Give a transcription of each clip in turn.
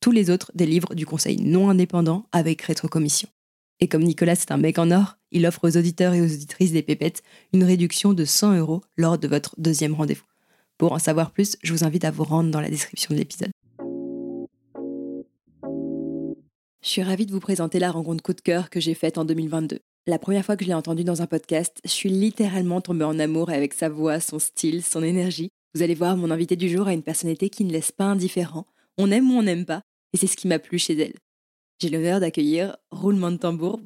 Tous les autres délivrent du conseil non indépendant avec rétrocommission. Et comme Nicolas c'est un mec en or, il offre aux auditeurs et aux auditrices des pépettes une réduction de 100 euros lors de votre deuxième rendez-vous. Pour en savoir plus, je vous invite à vous rendre dans la description de l'épisode. Je suis ravie de vous présenter la rencontre coup de cœur que j'ai faite en 2022. La première fois que je l'ai entendu dans un podcast, je suis littéralement tombée en amour avec sa voix, son style, son énergie. Vous allez voir, mon invité du jour a une personnalité qui ne laisse pas indifférent. On aime ou on n'aime pas, et c'est ce qui m'a plu chez elle. J'ai l'honneur d'accueillir, roulement de tambour,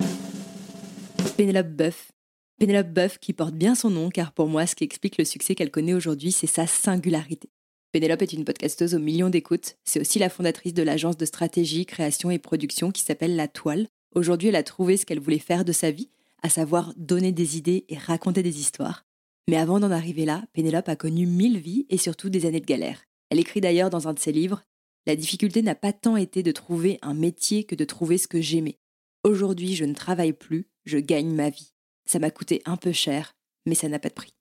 Pénélope Boeuf. Pénélope Boeuf qui porte bien son nom, car pour moi, ce qui explique le succès qu'elle connaît aujourd'hui, c'est sa singularité. Pénélope est une podcasteuse aux millions d'écoutes. C'est aussi la fondatrice de l'agence de stratégie, création et production qui s'appelle La Toile. Aujourd'hui, elle a trouvé ce qu'elle voulait faire de sa vie, à savoir donner des idées et raconter des histoires. Mais avant d'en arriver là, Pénélope a connu mille vies et surtout des années de galère. Elle écrit d'ailleurs dans un de ses livres La difficulté n'a pas tant été de trouver un métier que de trouver ce que j'aimais. Aujourd'hui, je ne travaille plus, je gagne ma vie. Ça m'a coûté un peu cher, mais ça n'a pas de prix.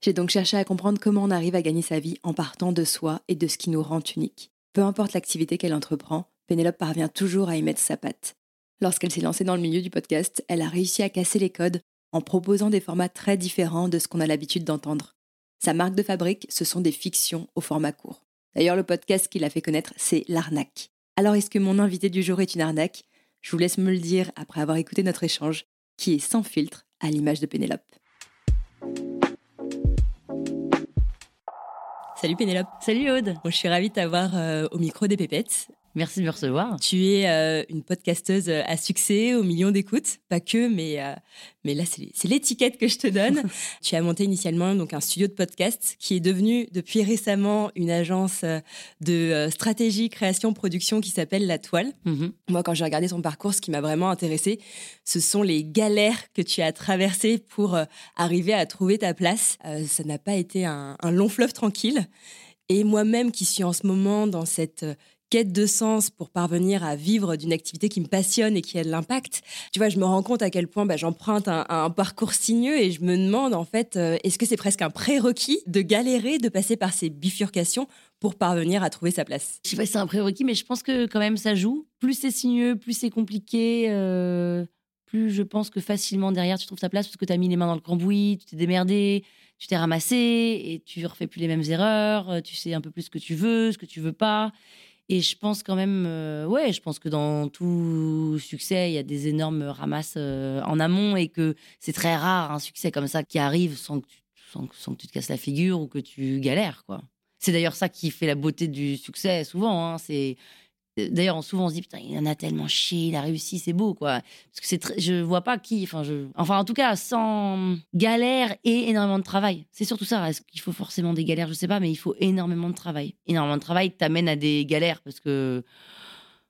J'ai donc cherché à comprendre comment on arrive à gagner sa vie en partant de soi et de ce qui nous rend unique. Peu importe l'activité qu'elle entreprend, Pénélope parvient toujours à y mettre sa patte. Lorsqu'elle s'est lancée dans le milieu du podcast, elle a réussi à casser les codes en proposant des formats très différents de ce qu'on a l'habitude d'entendre. Sa marque de fabrique, ce sont des fictions au format court. D'ailleurs, le podcast qui l'a fait connaître, c'est L'arnaque. Alors, est-ce que mon invité du jour est une arnaque? Je vous laisse me le dire après avoir écouté notre échange, qui est sans filtre, à l'image de Pénélope. Salut Pénélope. Salut Aude. Bon, je suis ravie de t'avoir euh, au micro des pépettes. Merci de me recevoir. Tu es euh, une podcasteuse à succès, aux millions d'écoutes, pas que, mais, euh, mais là, c'est l'étiquette que je te donne. tu as monté initialement donc, un studio de podcast qui est devenu depuis récemment une agence de stratégie, création, production qui s'appelle La Toile. Mhm. Moi, quand j'ai regardé ton parcours, ce qui m'a vraiment intéressé, ce sont les galères que tu as traversées pour arriver à trouver ta place. ça n'a pas été un, un long fleuve tranquille. Et moi-même qui suis en ce moment dans cette quête de sens pour parvenir à vivre d'une activité qui me passionne et qui a de l'impact, tu vois, je me rends compte à quel point bah, j'emprunte un, parcours sinueux et je me demande en fait, euh, est-ce que c'est presque un prérequis de galérer, de passer par ces bifurcations pour parvenir à trouver sa place? Je sais pas si c'est un prérequis, mais je pense que quand même ça joue. Plus c'est sinueux, plus c'est compliqué. Euh, plus je pense que facilement derrière tu trouves ta place parce que tu as mis les mains dans le cambouis, tu t'es démerdé, tu t'es ramassé et tu refais plus les mêmes erreurs, euh, tu sais un peu plus ce que tu veux, ce que tu veux pas. Et je pense quand même, euh, ouais, je pense que dans tout succès, il y a des énormes ramasses euh, en amont et que c'est très rare un succès comme ça qui arrive sans que, tu, sans, que tu te casses la figure ou que tu galères, quoi. C'est d'ailleurs ça qui fait la beauté du succès souvent. Hein, c'est D'ailleurs, souvent on se dit putain, il en a tellement chié, il a réussi, c'est beau quoi. Parce que c'est je vois pas qui, enfin je, enfin en tout cas sans galère et énormément de travail. C'est surtout ça. Est-ce qu'il faut forcément des galères, je sais pas, mais il faut énormément de travail. Énormément de travail t'amène à des galères parce que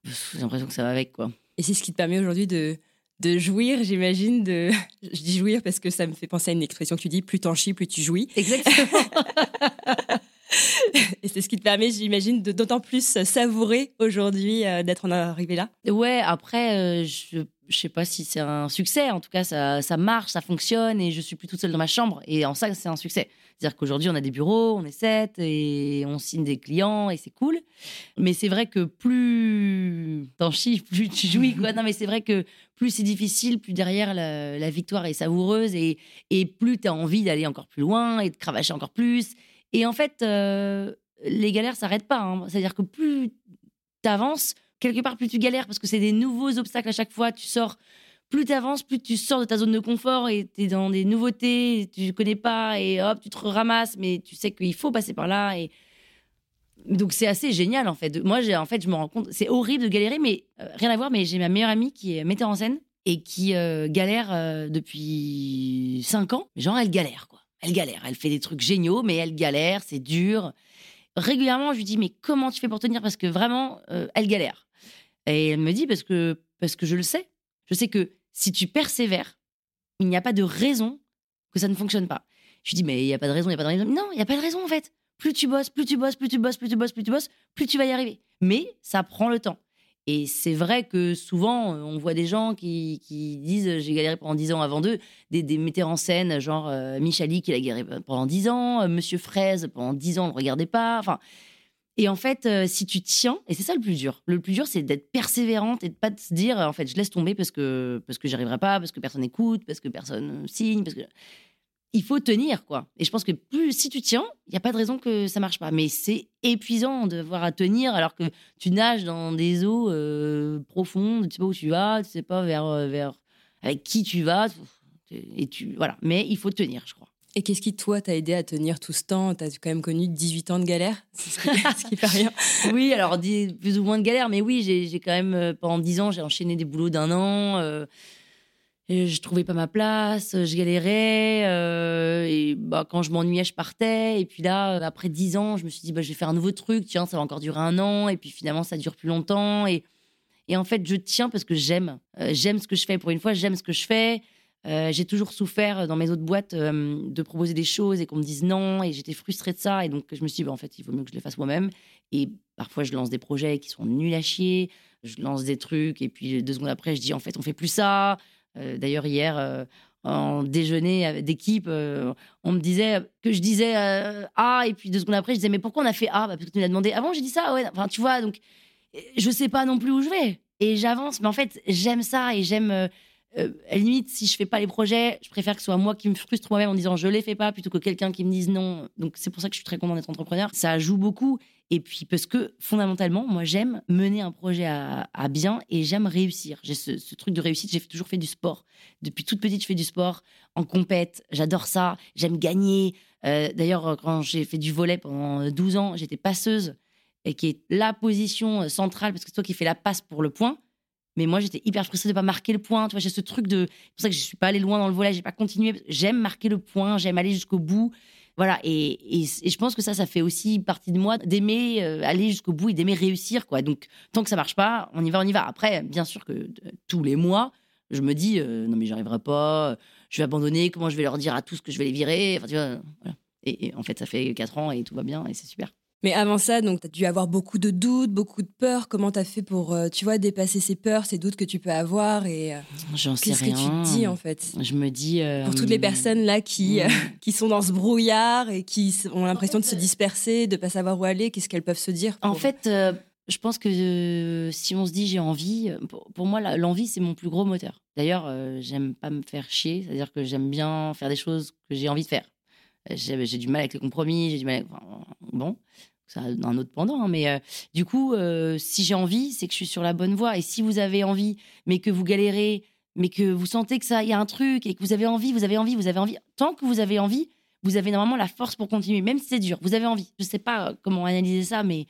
j'ai l'impression que ça va avec quoi. Et c'est ce qui te permet aujourd'hui de de jouir, j'imagine. De... Je dis jouir parce que ça me fait penser à une expression que tu dis plus t'en chies, plus tu jouis. Exactement. Et c'est ce qui te permet, j'imagine, d'autant plus savourer aujourd'hui euh, d'être en arrivé là. Ouais, après, euh, je je sais pas si c'est un succès. En tout cas, ça, marche, ça fonctionne et je suis plus toute seule dans ma chambre. Et en ça, c'est un succès. C'est-à-dire qu'aujourd'hui, on a des bureaux, on est sept et on signe des clients et c'est cool. Mais c'est vrai que plus t'en chies, plus tu jouis. Quoi. Non, mais c'est vrai que plus c'est difficile, plus derrière la, victoire est savoureuse et, et plus tu as envie d'aller encore plus loin et de cravacher encore plus. Et en fait, euh, les galères s'arrêtent pas. hein. C'est-à-dire que plus tu avances, quelque part, plus tu galères parce que c'est des nouveaux obstacles à chaque fois. Tu sors, plus tu avances, plus tu sors de ta zone de confort et tu es dans des nouveautés, tu connais pas et hop, tu te ramasses, mais tu sais qu'il faut passer par là. Et donc c'est assez génial en fait. Moi, en fait, je me rends compte, c'est horrible de galérer, mais euh, rien à voir. Mais j'ai ma meilleure amie qui est metteur en scène et qui euh, galère depuis 5 ans. Genre, elle galère quoi. Elle galère. Elle fait des trucs géniaux, mais elle galère, c'est dur. Régulièrement, je lui dis mais comment tu fais pour tenir? Parce que vraiment, euh, elle galère. Et elle me dit parce que parce que je le sais. Je sais que si tu persévères, il n'y a pas de raison que ça ne fonctionne pas. Je lui dis mais il n'y a pas de raison, il n'y a pas de raison. Non, il n'y a pas de raison en fait. Plus tu bosses, plus tu bosses, plus tu bosses, plus tu bosses, plus tu bosses, plus tu vas y arriver. Mais ça prend le temps. Et c'est vrai que souvent, euh, on voit des gens qui, qui disent euh, j'ai galéré pendant 10 ans avant d'eux, des, des metteurs en scène, genre euh, Michali qui a galéré pendant 10 ans, euh, Monsieur Fraise pendant 10 ans, on ne regardait pas. Enfin, et en fait, si tu tiens, et c'est ça le plus dur, le plus dur, c'est d'être persévérante et de pas de se dire, en fait, je laisse tomber parce que, parce que arriverai pas, parce que personne n'écoute, parce que personne signe, parce que. Il faut tenir, quoi. Et je pense que plus, si tu tiens, il n'y a pas de raison que ça marche pas. Mais c'est épuisant de voir à tenir alors que tu nages dans des eaux euh, profondes, tu sais pas où tu vas, tu sais pas vers, euh, vers avec qui tu vas. Et tu, voilà. Mais il faut tenir, je crois. Et qu'est-ce qui, toi, t'a aidé à tenir tout ce temps? T'as quand même connu 18 ans de galère, c'est ce ce qui fait rien. oui, alors plus ou moins de galère, mais oui, j'ai j'ai quand même, euh, pendant dix ans, j'ai enchaîné des boulots d'un an. euh, et je trouvais pas ma place, je galérais. euh, et bah, quand je m'ennuyais, je partais. Et puis là, euh, après dix ans, je me suis dit, bah, je vais faire un nouveau truc. Tiens, ça va encore durer un an. Et puis finalement, ça dure plus longtemps. Et, et en fait, je tiens parce que j'aime. Euh, j'aime ce que je fais. Pour une fois, j'aime ce que je fais. J'ai toujours souffert dans mes autres boîtes de proposer des choses et qu'on me dise non. Et j'étais frustrée de ça. Et donc, je me suis dit, bah, en fait, il vaut mieux que je les fasse moi-même. Et parfois, je lance des projets qui sont nuls à chier. Je lance des trucs. Et puis, deux secondes après, je dis, en fait, on fait plus ça. Euh, D'ailleurs, hier, euh, en déjeuner d'équipe, euh, on me disait que je disais euh, A. Et puis, deux secondes après, je disais, mais pourquoi on a fait A? Bah, Parce que tu nous l'as demandé. Avant, j'ai dit ça. Ouais. Enfin, tu vois, donc, je sais pas non plus où je vais. Et j'avance. Mais en fait, j'aime ça et j'aime. euh, à la limite, si je fais pas les projets, je préfère que ce soit moi qui me frustre moi-même en disant je les fais pas plutôt que quelqu'un qui me dise non. Donc c'est pour ça que je suis très contente d'être entrepreneur. Ça joue beaucoup. Et puis parce que fondamentalement, moi j'aime mener un projet à, bien et j'aime réussir. J'ai ce, truc de réussite. J'ai toujours fait du sport. Depuis toute petite, je fais du sport en compète. J'adore ça. J'aime gagner. Euh, D'ailleurs, quand j'ai fait du volet pendant 12 ans, j'étais passeuse et qui est la position centrale parce que c'est toi qui fais la passe pour le point. Mais moi, j'étais hyper frustrée de pas marquer le point. Tu vois, j'ai ce truc de. C'est pour ça que je suis pas allée loin dans le volet, j'ai pas continué. J'aime marquer le point, j'aime aller jusqu'au bout. Voilà. Et, et, je pense que ça, ça fait aussi partie de moi d'aimer euh, aller jusqu'au bout et d'aimer réussir, quoi. Donc, tant que ça marche pas, on y va, on y va. Après, bien sûr que euh, tous les mois, je me dis, euh, non, mais j'y arriverai pas, je vais abandonner, comment je vais leur dire à tous que je vais les virer. Enfin, tu vois, voilà. Et, et en fait, ça fait 4 ans et tout va bien et c'est super. Mais avant ça, donc, tu as dû avoir beaucoup de doutes, beaucoup de peurs. Comment tu as fait pour, euh, tu vois, dépasser ces peurs, ces doutes que tu peux avoir et euh, J'en sais qu'est-ce que tu rien. te dis en fait? Je me dis. euh, Pour toutes les personnes là qui, mm. qui sont dans ce brouillard et qui ont l'impression de se disperser, de pas savoir où aller, qu'est-ce qu'elles peuvent se dire En fait, euh, je pense que euh, si on se dit j'ai envie, pour, pour moi, l'envie, c'est mon plus gros moteur. D'ailleurs, euh, j'aime pas me faire chier, c'est-à-dire que j'aime bien faire des choses que j'ai envie de faire. J'ai du mal avec les compromis, j'ai du mal avec... bon, a un autre pendant, hein, mais euh, du coup, euh, si j'ai envie, c'est que je suis sur la bonne voie. Et si vous avez envie, mais que vous galérez, mais que vous sentez que ça, il y a un truc, et que vous avez envie, vous avez envie, vous avez envie, tant que vous avez envie, vous avez normalement la force pour continuer, même si c'est dur. Vous avez envie. Je sais pas euh, comment analyser ça, mais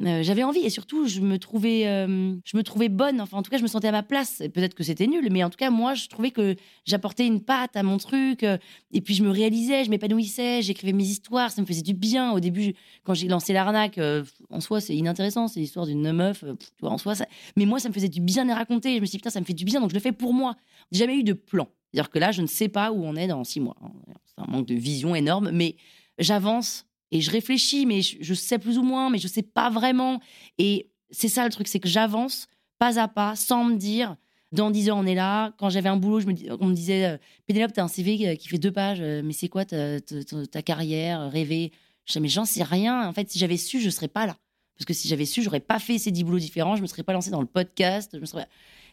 euh, j'avais envie et surtout je me trouvais euh, je me trouvais bonne. Enfin en tout cas je me sentais à ma place. Peut-être que c'était nul mais en tout cas moi je trouvais que j'apportais une patte à mon truc euh, et puis je me réalisais je m'épanouissais j'écrivais mes histoires ça me faisait du bien. Au début quand j'ai lancé l'arnaque en soi c'est inintéressant c'est l'histoire d'une meuf en soi mais moi ça me faisait du bien de raconter. Je me suis dit putain ça me fait du bien donc je le fais pour moi. J'ai jamais eu de plan. C'est-à-dire que là je ne sais pas où on est dans six mois. Hein. c'est un manque de vision énorme mais j'avance Et je réfléchis, mais je, sais plus ou moins, mais je sais pas vraiment. Et c'est ça le truc, c'est que j'avance pas à pas, sans me dire, dans 10 heures, on est là. Quand j'avais un boulot, on me disait, euh, Pénélope, t'as un CV qui fait deux pages, euh, mais c'est quoi ta, carrière, rêver Je disais, mais j'en sais rien. En fait, si j'avais su, je serais pas là. Parce que si j'avais su, j'aurais pas fait ces 10 boulots différents, je me serais pas lancée dans le podcast. Je me serais...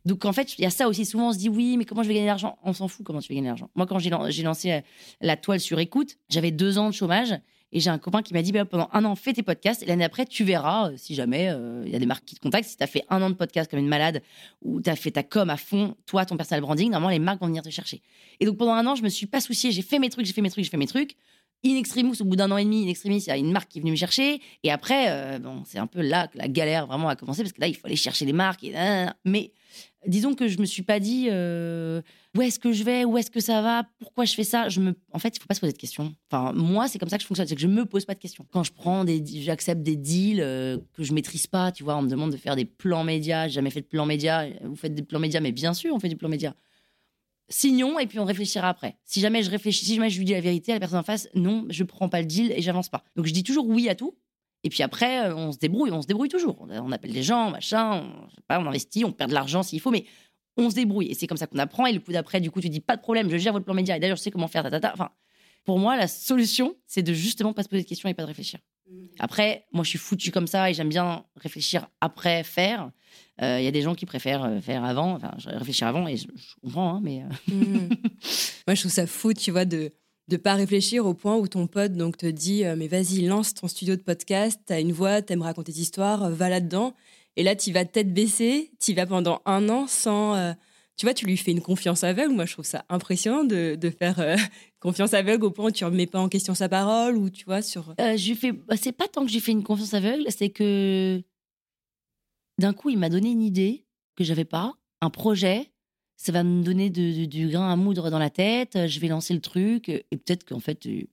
Donc en fait, il y a ça aussi. Souvent, on se dit, oui, mais comment je vais gagner de l'argent? On s'en fout comment tu vas gagner de l'argent. Moi, quand j'ai lan- j'ai lancé euh, la toile sur écoute, j'avais deux ans de chômage. Et j'ai un copain qui m'a dit, bah, pendant un an, fais tes podcasts. Et l'année après, tu verras euh, si jamais euh, il y a des marques qui te contactent. Si tu as fait un an de podcast comme une malade ou tu as fait ta com à fond, toi, ton personal branding, normalement, les marques vont venir te chercher. Et donc pendant un an, je me suis pas souciée. J'ai fait mes trucs, j'ai fait mes trucs, j'ai fait mes trucs. In extremis, au bout d'un an et demi, in extremis, il y a une marque qui est venue me chercher. Et après, euh, bon, c'est un peu là que la galère vraiment a commencé parce que là, il faut aller chercher les marques. Mais disons que je me suis pas dit où est-ce que je vais, où est-ce que ça va, pourquoi je fais ça. Je me, en fait, il faut pas se poser de questions. Enfin, moi, c'est comme ça que je fonctionne, c'est que je me pose pas de questions. Quand je prends des, j'accepte des deals euh, que je maîtrise pas, tu vois, on me demande de faire des plans médias. J'ai jamais fait de plan média. Vous faites des plans médias, mais bien sûr, on fait du plan média. Signons et puis on réfléchira après. Si jamais je réfléchis, si jamais je lui dis la vérité à la personne en face, non, je prends pas le deal et j'avance pas. Donc je dis toujours oui à tout. Et puis après, euh, on se débrouille, on se débrouille toujours. On, appelle des gens, machin, on, on investit, on perd de l'argent s'il faut, mais on se débrouille. Et c'est comme ça qu'on apprend. Et le coup d'après, du coup, tu dis pas de problème, je gère votre plan média. Et d'ailleurs, je sais comment faire, tatata. Enfin, pour moi, la solution, c'est de justement pas se poser de questions et pas de réfléchir. Après, moi, je suis foutu comme ça et j'aime bien réfléchir après faire. Euh, Il y a des gens qui préfèrent euh, faire avant, enfin, réfléchir avant et je, je comprends, hein, mais euh, Mm. Moi, je trouve ça fou, tu vois, de de pas réfléchir au point où ton pote donc te dit euh, mais vas-y lance ton studio de podcast t'as une voix t'aimes raconter des histoires euh, va là dedans et là tu vas tête baissée tu vas pendant un an sans euh, tu vois tu lui fais une confiance aveugle moi je trouve ça impressionnant de, de faire euh, confiance aveugle au point où tu remets pas en question sa parole ou tu vois sur Euh, je fais, bah, c'est pas tant que j'ai fait une confiance aveugle, c'est que d'un coup, il m'a donné une idée que j'avais pas, un projet. Ça va me donner de- du grain à moudre dans la tête. Je vais lancer le truc et peut-être qu'en fait, euh,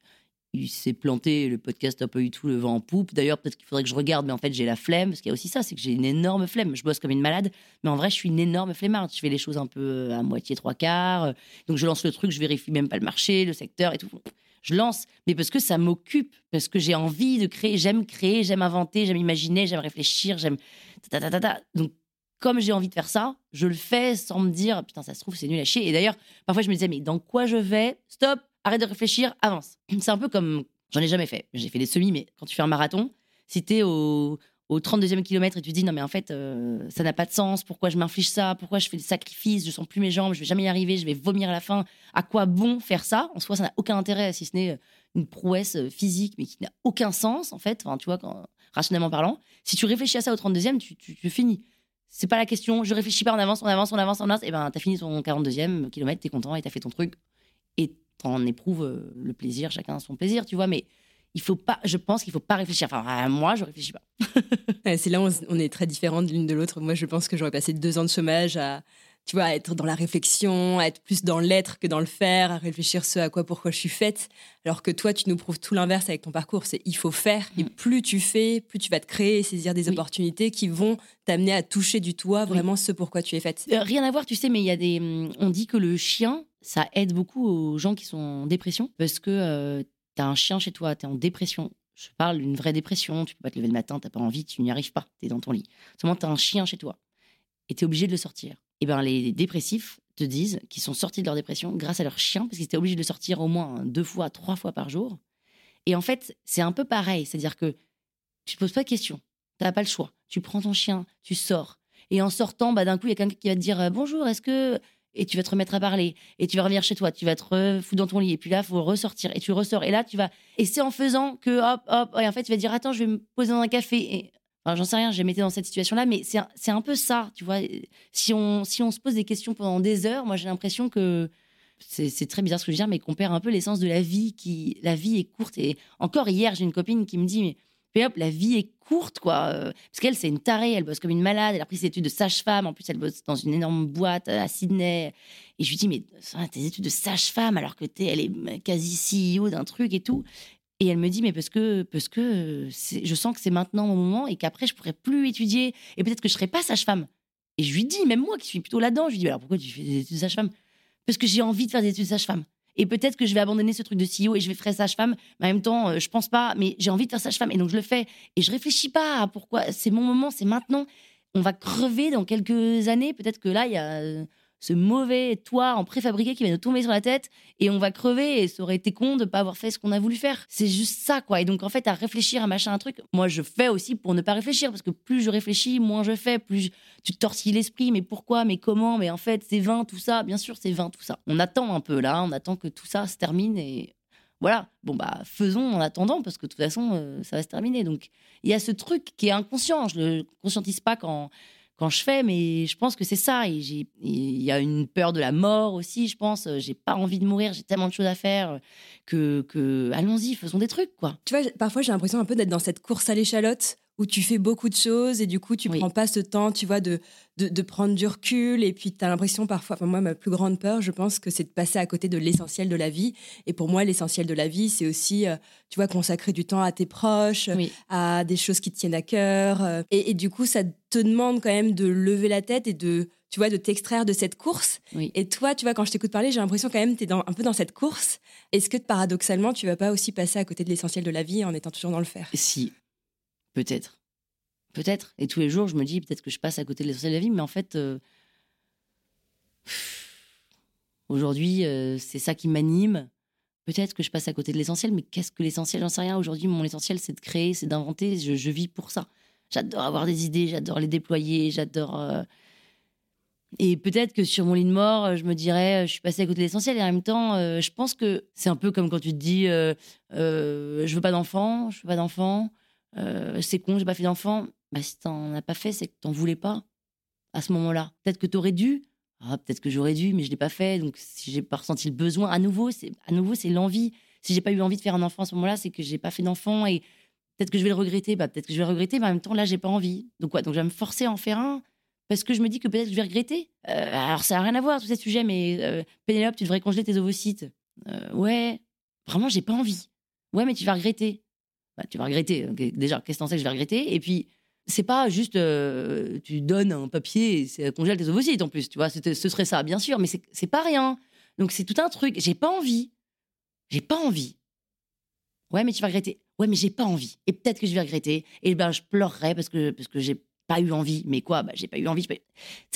il s'est planté. Le podcast n'a pas eu tout le vent en poupe. D'ailleurs, peut-être qu'il faudrait que je regarde, mais en fait, j'ai la flemme parce qu'il y a aussi ça, c'est que j'ai une énorme flemme. Je bosse comme une malade, mais en vrai, je suis une énorme flemmarde. Je fais les choses un peu euh, à moitié, trois quarts. euh, Donc, je lance le truc, je vérifie même pas le marché, le secteur et tout je lance, mais parce que ça m'occupe, parce que j'ai envie de créer, j'aime créer, j'aime inventer, j'aime imaginer, j'aime réfléchir, j'aime. Donc, comme j'ai envie de faire ça, je le fais sans me dire, putain, ça se trouve, c'est nul à chier. Et d'ailleurs, parfois, je me disais, mais dans quoi je vais? Stop, arrête de réfléchir, avance. C'est un peu comme. J'en ai jamais fait. J'ai fait des semis, mais quand tu fais un marathon, si t'es au, au 32e kilomètre et tu te dis, non, mais en fait, euh, ça n'a pas de sens, pourquoi je m'inflige ça, pourquoi je fais des sacrifices, je sens plus mes jambes, je vais jamais y arriver, je vais vomir à la fin à quoi bon faire ça? En soi, ça n'a aucun intérêt, si ce n'est euh, une prouesse euh, physique, mais qui n'a aucun sens, en fait, enfin, tu vois, quand, rationnellement parlant. Si tu réfléchis à ça au 32e, tu, tu, tu finis. C'est pas la question, je réfléchis pas, on avance, on avance, on avance, on avance, et ben t'as fini ton 42e kilomètre, t'es content et t'as fait ton truc, et t'en éprouves euh, le plaisir, chacun son plaisir, tu vois, mais il faut pas, je pense qu'il faut pas réfléchir. Enfin, à moi, je réfléchis pas. Ouais, c'est là où on, on est très différents de l'une de l'autre. Moi, je pense que j'aurais passé deux ans de chômage à, tu vois, à être dans la réflexion, à être plus dans l'être que dans le faire, à réfléchir ce à quoi, pourquoi je suis faite. Alors que toi, tu nous prouves tout l'inverse avec ton parcours. C'est il faut faire. Et Mm. plus tu fais, plus tu vas te créer et saisir des Oui. opportunités qui vont t'amener à toucher du toit Oui. vraiment ce pourquoi tu es faite. Euh, rien à voir, tu sais, mais il y a des. hum, On dit que le chien, ça aide beaucoup aux gens qui sont en dépression parce que euh, t'as un chien chez toi, t'es en dépression. Je parle d'une vraie dépression. Tu peux pas te lever le matin, t'as pas envie, tu n'y arrives pas, t'es dans ton lit. Seulement, t'as un chien chez toi et t'es obligé de le sortir. Et ben, les dépressifs te disent qu'ils sont sortis de leur dépression grâce à leur chien parce qu'ils étaient obligés de le sortir au moins deux fois, trois fois par jour. Et en fait, c'est un peu pareil, c'est-à-dire que tu te poses pas de questions, t'as pas le choix. Tu prends ton chien, tu sors. Et en sortant, bah, d'un coup, il y a quelqu'un qui va te dire euh, bonjour, est-ce que. Et tu vas te remettre à parler. Et tu vas revenir chez toi. Tu vas te foutre dans ton lit. Et puis là, faut ressortir. Et tu ressors. Et là, tu vas. Et c'est en faisant que hop, hop. Et en fait, tu vas dire attends, je vais me poser dans un café. Et... J'en sais rien, j'ai été dans cette situation-là. Mais c'est un, un peu ça, tu vois. Si on, si on se pose des questions pendant des heures, moi, j'ai l'impression que. C'est très bizarre ce que je veux dire, mais qu'on perd un peu l'essence de la vie. qui La vie est courte. Et encore hier, j'ai une copine qui me dit mais puis hop, la vie est courte, quoi. Euh, Parce qu'elle, c'est une tarée, elle bosse comme une malade, elle a pris ses études de sage-femme, en plus, elle bosse dans une énorme boîte euh, à Sydney. Et je lui dis, mais tes études de sage-femme, alors que t'es, elle est euh, quasi CEO d'un truc et tout. Et elle me dit, mais parce que, parce que je sens que c'est maintenant mon moment et qu'après, je pourrais plus étudier et peut-être que je serai pas sage-femme. Et je lui dis, même moi qui suis plutôt là-dedans, je lui dis, alors pourquoi tu fais des études de sage-femme? Parce que j'ai envie de faire des études de sage-femme. Et peut-être que je vais abandonner ce truc de CEO et je vais faire sage-femme. Mais en même temps, euh, je pense pas, mais j'ai envie de faire sage-femme et donc je le fais. Et je réfléchis pas à pourquoi. C'est mon moment, c'est maintenant. On va crever dans quelques années. Peut-être que là, il y a euh, ce mauvais toit en préfabriqué qui va nous tomber sur la tête et on va crever et ça aurait été con de pas avoir fait ce qu'on a voulu faire. C'est juste ça, quoi. Et donc, en fait, à réfléchir à machin, un truc, moi, je fais aussi pour ne pas réfléchir parce que plus je réfléchis, moins je fais, plus tu te l'esprit. Mais pourquoi Mais comment Mais en fait, c'est vain tout ça. Bien sûr, c'est vain tout ça. On attend un peu là, on attend que tout ça se termine et voilà. Bon, bah, faisons en attendant parce que de toute façon, euh, ça va se terminer. Donc, il y a ce truc qui est inconscient. Je le conscientise pas quand quand je fais, mais je pense que c'est ça. Il y a une peur de la mort aussi, je pense. J'ai pas envie de mourir, j'ai tellement de choses à faire que, que allons-y, faisons des trucs, quoi. Tu vois, parfois j'ai l'impression un peu d'être dans cette course à l'échalote où tu fais beaucoup de choses et du coup tu Oui. prends pas ce temps, tu vois, de, de, de prendre du recul et puis tu as l'impression parfois, enfin moi ma plus grande peur je pense que c'est de passer à côté de l'essentiel de la vie et pour moi l'essentiel de la vie c'est aussi, euh, tu vois, consacrer du temps à tes proches, Oui. à des choses qui te tiennent à cœur euh, et, et du coup ça te demande quand même de lever la tête et de, tu vois, de t'extraire de cette course Oui. et toi, tu vois, quand je t'écoute parler, j'ai l'impression quand même que tu es un peu dans cette course. Est-ce que paradoxalement, tu vas pas aussi passer à côté de l'essentiel de la vie en étant toujours dans le faire? Si, peut-être. Peut-être. Et tous les jours, je me dis peut-être que je passe à côté de l'essentiel de la vie, mais en fait, euh, aujourd'hui, euh, c'est ça qui m'anime. Peut-être que je passe à côté de l'essentiel, mais qu'est-ce que l'essentiel? J'en sais rien. Aujourd'hui, mon essentiel, c'est de créer, c'est d'inventer. Je, vis pour ça. J'adore avoir des idées, j'adore les déployer, j'adore. euh, Et peut-être que sur mon lit de mort, je me dirais, je suis passée à côté de l'essentiel. Et en même temps, je pense que c'est un peu comme quand tu te dis, je veux pas d'enfant, je veux pas d'enfant, euh, c'est con, j'ai pas fait d'enfant. Bah, si t'en as pas fait, c'est que t'en voulais pas à ce moment-là. Peut-être que t'aurais dû. Ah, peut-être que j'aurais dû, mais je l'ai pas fait. Donc, si j'ai pas ressenti le besoin, à nouveau, c'est à nouveau, c'est l'envie. Si j'ai pas eu envie de faire un enfant à ce moment-là, c'est que j'ai pas fait d'enfant et peut-être que je vais le regretter. Bah, peut-être que je vais le regretter, mais en même temps, là, j'ai pas envie. Donc, quoi Donc, je vais me forcer à en faire un parce que je me dis que peut-être que je vais regretter. Euh, alors, ça n'a rien à voir, tous ces sujets, mais euh, Pénélope, tu devrais congeler tes ovocytes. Ouais, vraiment, j'ai pas envie. Ouais, mais tu vas regretter. Bah, tu vas regretter. Déjà, qu'est-ce que t'en que je vais regretter? Et puis, c'est pas juste euh, tu donnes un papier et c'est congèle tes ovocytes en plus, tu vois. Ce serait ça, bien sûr, mais c'est pas rien. Donc, c'est tout un truc. J'ai pas envie. J'ai pas envie. Ouais, mais tu vas regretter. Ouais, mais j'ai pas envie. Et peut-être que je vais regretter. Et ben, je pleurerai parce que, parce que j'ai pas eu envie. Mais quoi? Bah, J'ai pas eu envie. Tu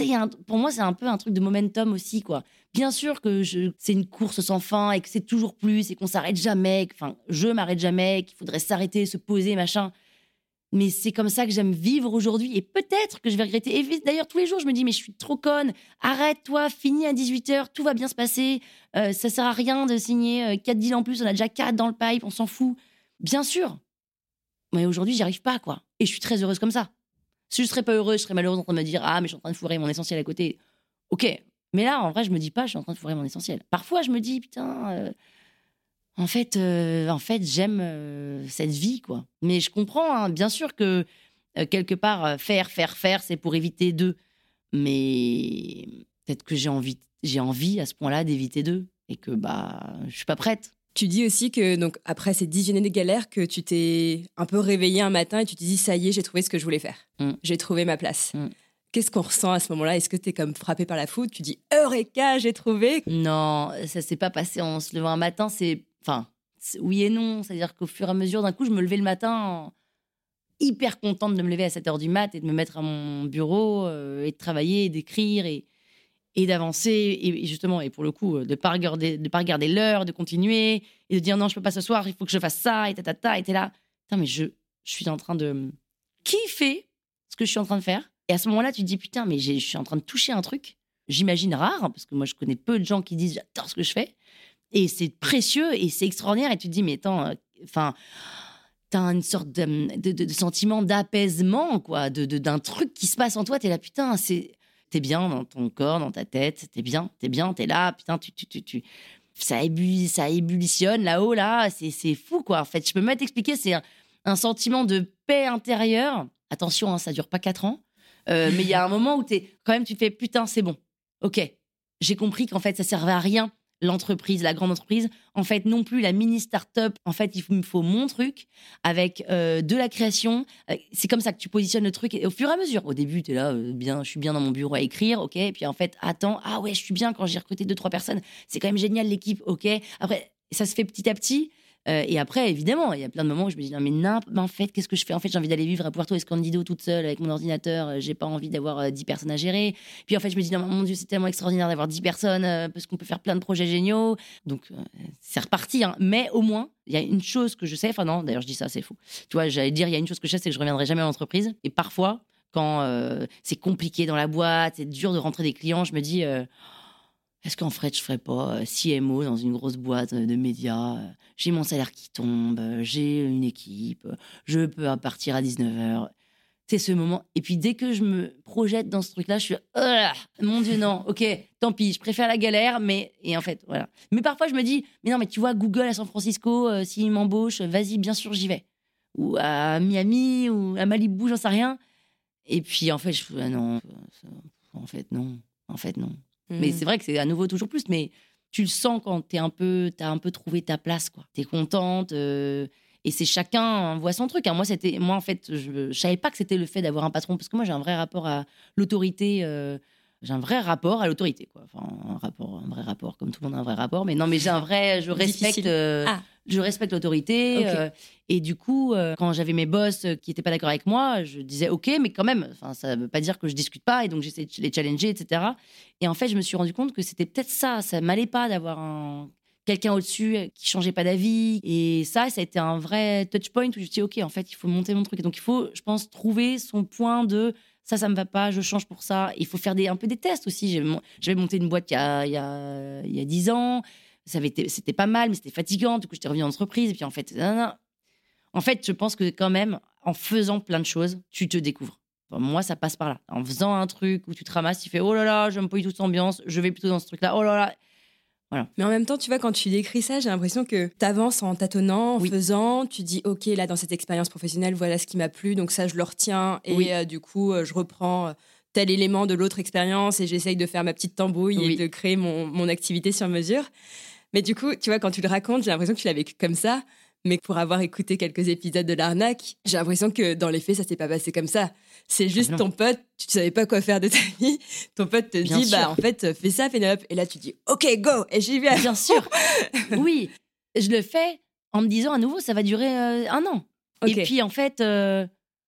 sais, pour moi, c'est un peu un truc de momentum aussi, quoi. Bien sûr que c'est une course sans fin et que c'est toujours plus et qu'on s'arrête jamais. Enfin, je m'arrête jamais, qu'il faudrait s'arrêter, se poser, machin. Mais c'est comme ça que j'aime vivre aujourd'hui. Et peut-être que je vais regretter. Et d'ailleurs, tous les jours, je me dis, mais je suis trop conne. Arrête-toi, finis à 18h, tout va bien se passer. Euh, ça sert à rien de signer 4 deals en plus. On a déjà 4 dans le pipe, on s'en fout. Bien sûr. Mais aujourd'hui, j'y arrive pas, quoi. Et je suis très heureuse comme ça. Si je serais pas heureuse, je serais malheureuse en train de me dire, ah, mais je suis en train de fourrer mon essentiel à côté. Ok. Mais là, en vrai, je me dis pas, je suis en train de fourrer mon essentiel. Parfois, je me dis, putain, euh, en fait, euh, en fait, j'aime euh, cette vie, quoi. Mais je comprends, hein, bien sûr que quelque part, faire, faire, faire, c'est pour éviter d'eux. Mais peut-être que j'ai envie, j'ai envie à ce point-là d'éviter d'eux et que bah, je suis pas prête. Tu dis aussi que donc après ces dix années de galère, que tu t'es un peu réveillé un matin et tu te dis ça y est, j'ai trouvé ce que je voulais faire. Mm. J'ai trouvé ma place. Mm. Qu'est-ce qu'on ressent à ce moment-là? Est-ce que tu es comme frappé par la foudre? Tu dis Eureka, j'ai trouvé Non, ça s'est pas passé en se levant un matin. C'est, enfin, oui et non. C'est-à-dire qu'au fur et à mesure, d'un coup, je me levais le matin en- hyper contente de me lever à 7 heures du mat et de me mettre à mon bureau euh, et de travailler, et d'écrire et, et d'avancer. Et, justement, et pour le coup, euh, de pas regarder, de pas regarder l'heure, de continuer et de dire non, je peux pas ce soir, il faut que je fasse ça et tatata. Et t'es là, putain, mais je, je suis en train de kiffer ce que je suis en train de faire. Et à ce moment-là, tu te dis putain, mais je suis en train de toucher un truc j'imagine rare, hein, parce que moi je connais peu de gens qui disent j'adore ce que je fais, et c'est précieux et c'est extraordinaire, et tu te dis mais attends, euh, enfin, t'as une sorte de, sentiment d'apaisement, quoi, de- d'un truc qui se passe en toi, t'es là, putain, c'est, t'es bien dans ton corps, dans ta tête, t'es bien, t'es bien, t'es là, putain, tu, tu, tu, tu- ça, ébullit, ça ébullitionne là-haut, là, c'est, fou, quoi, en fait, je peux même t'expliquer, c'est un, sentiment de paix intérieure, attention, hein, ça dure pas quatre ans, euh, mais il y a un moment où t'es, quand même, tu fais putain, c'est bon. Ok, j'ai compris qu'en fait, ça servait à rien l'entreprise, la grande entreprise. En fait, non plus la mini start-up. En fait, il me faut mon truc avec euh, de la création. Euh, c'est comme ça que tu positionnes le truc. Et au fur et à mesure, au début, tu es là, euh, bien, je suis bien dans mon bureau à écrire, ok. Et puis en fait, attends, ah ouais, je suis bien quand j'ai recruté deux, trois personnes. C'est quand même génial l'équipe, ok. Après, ça se fait petit à petit. Euh, et après, évidemment, il y a plein de moments où je me dis non mais n'importe, en fait, qu'est-ce que je fais? En fait, j'ai envie d'aller vivre à Puerto Escondido toute seule avec mon ordinateur. euh, J'ai pas envie d'avoir 10 personnes à gérer. Puis en fait, je me dis non mon Dieu, c'est tellement extraordinaire d'avoir 10 personnes euh, parce qu'on peut faire plein de projets géniaux. Donc euh, c'est reparti. hein. Mais au moins, il y a une chose que je sais. Enfin non, d'ailleurs je dis ça, c'est fou. Tu vois, j'allais dire il y a une chose que je sais, c'est que je reviendrai jamais à l'entreprise. Et parfois, quand euh, c'est compliqué dans la boîte, c'est dur de rentrer des clients, je me dis. euh, est-ce qu'en fait, je ferais pas euh, CMO dans une grosse boîte euh, de médias euh, J'ai mon salaire qui tombe, j'ai une équipe, je peux partir à 19h. C'est ce moment. Et puis, dès que je me projette dans ce truc-là, je suis Ah, mon Dieu, non, ok, tant pis, je préfère la galère, mais. Et en fait, voilà. Mais parfois, je me dis Mais non, mais tu vois, Google à San Francisco, euh, s'il m'embauche, vas-y, bien sûr, j'y vais. Ou à Miami, ou à Malibu, j'en sais rien. Et puis, en fait, je Ah non, en fait, non. En fait, non. Mais Mm. c'est vrai que c'est à nouveau toujours plus. Mais tu le sens quand t'es un peu, t'as un peu trouvé ta place, quoi. T'es contente. euh, et c'est chacun voit son truc. hein. Moi, c'était, moi en fait, je, je savais pas que c'était le fait d'avoir un patron parce que moi j'ai un vrai rapport à l'autorité. euh, j'ai un vrai rapport à l'autorité, quoi. Enfin, un rapport, un vrai rapport, comme tout le monde a un vrai rapport. Mais non, mais j'ai un vrai, je respecte, euh, Ah. je respecte l'autorité. Euh, et du coup, euh, quand j'avais mes boss qui étaient pas d'accord avec moi, je disais OK, mais quand même, enfin, ça veut pas dire que je discute pas. Et donc j'essayais de les challenger, etc. Et en fait, je me suis rendu compte que c'était peut-être ça. Ça m'allait pas d'avoir un quelqu'un au-dessus qui changeait pas d'avis. Et ça, ça a été un vrai touch point où je me suis dit, OK, en fait, il faut monter mon truc. Et donc, il faut, je pense, trouver son point de ça, ça me va pas, je change pour ça. Il faut faire des, un peu des tests aussi. J'avais mon- j'avais monté une boîte il y a, il y a, il y a 10 ans. C'était pas mal, mais c'était fatigant. Du coup, j'étais revenue en entreprise. Et puis, en fait, en fait, je pense que quand même, en faisant plein de choses, tu te découvres. Moi, ça passe par là. En faisant un truc où tu te ramasses, tu fais oh là là, j'aime pas du tout cette ambiance, je vais plutôt dans ce truc-là, oh là là. Mais en même temps, tu vois, quand tu décris ça, j'ai l'impression que tu avances en tâtonnant, en Oui. faisant. Tu dis, OK, là, dans cette expérience professionnelle, voilà ce qui m'a plu. Donc ça, je le retiens. Et Oui. euh, du coup, euh, je reprends euh, tel élément de l'autre expérience et j'essaye de faire ma petite tambouille Oui. et de créer mon, mon activité sur mesure. Mais du coup, tu vois, quand tu le racontes, j'ai l'impression que tu l'as vécu comme ça. Mais pour avoir écouté quelques épisodes de l'arnaque, j'ai l'impression que dans les faits, ça s'est pas passé comme ça. C'est juste ton pote, tu savais pas quoi faire de ta vie. Ton pote te Bien dit, sûr. bah en fait, fais ça, Pénélope. Et là, tu dis, OK, go. Et j'y vais. Bien sûr. oui, je le fais en me disant à nouveau, ça va durer euh, un an. Et puis en fait, euh,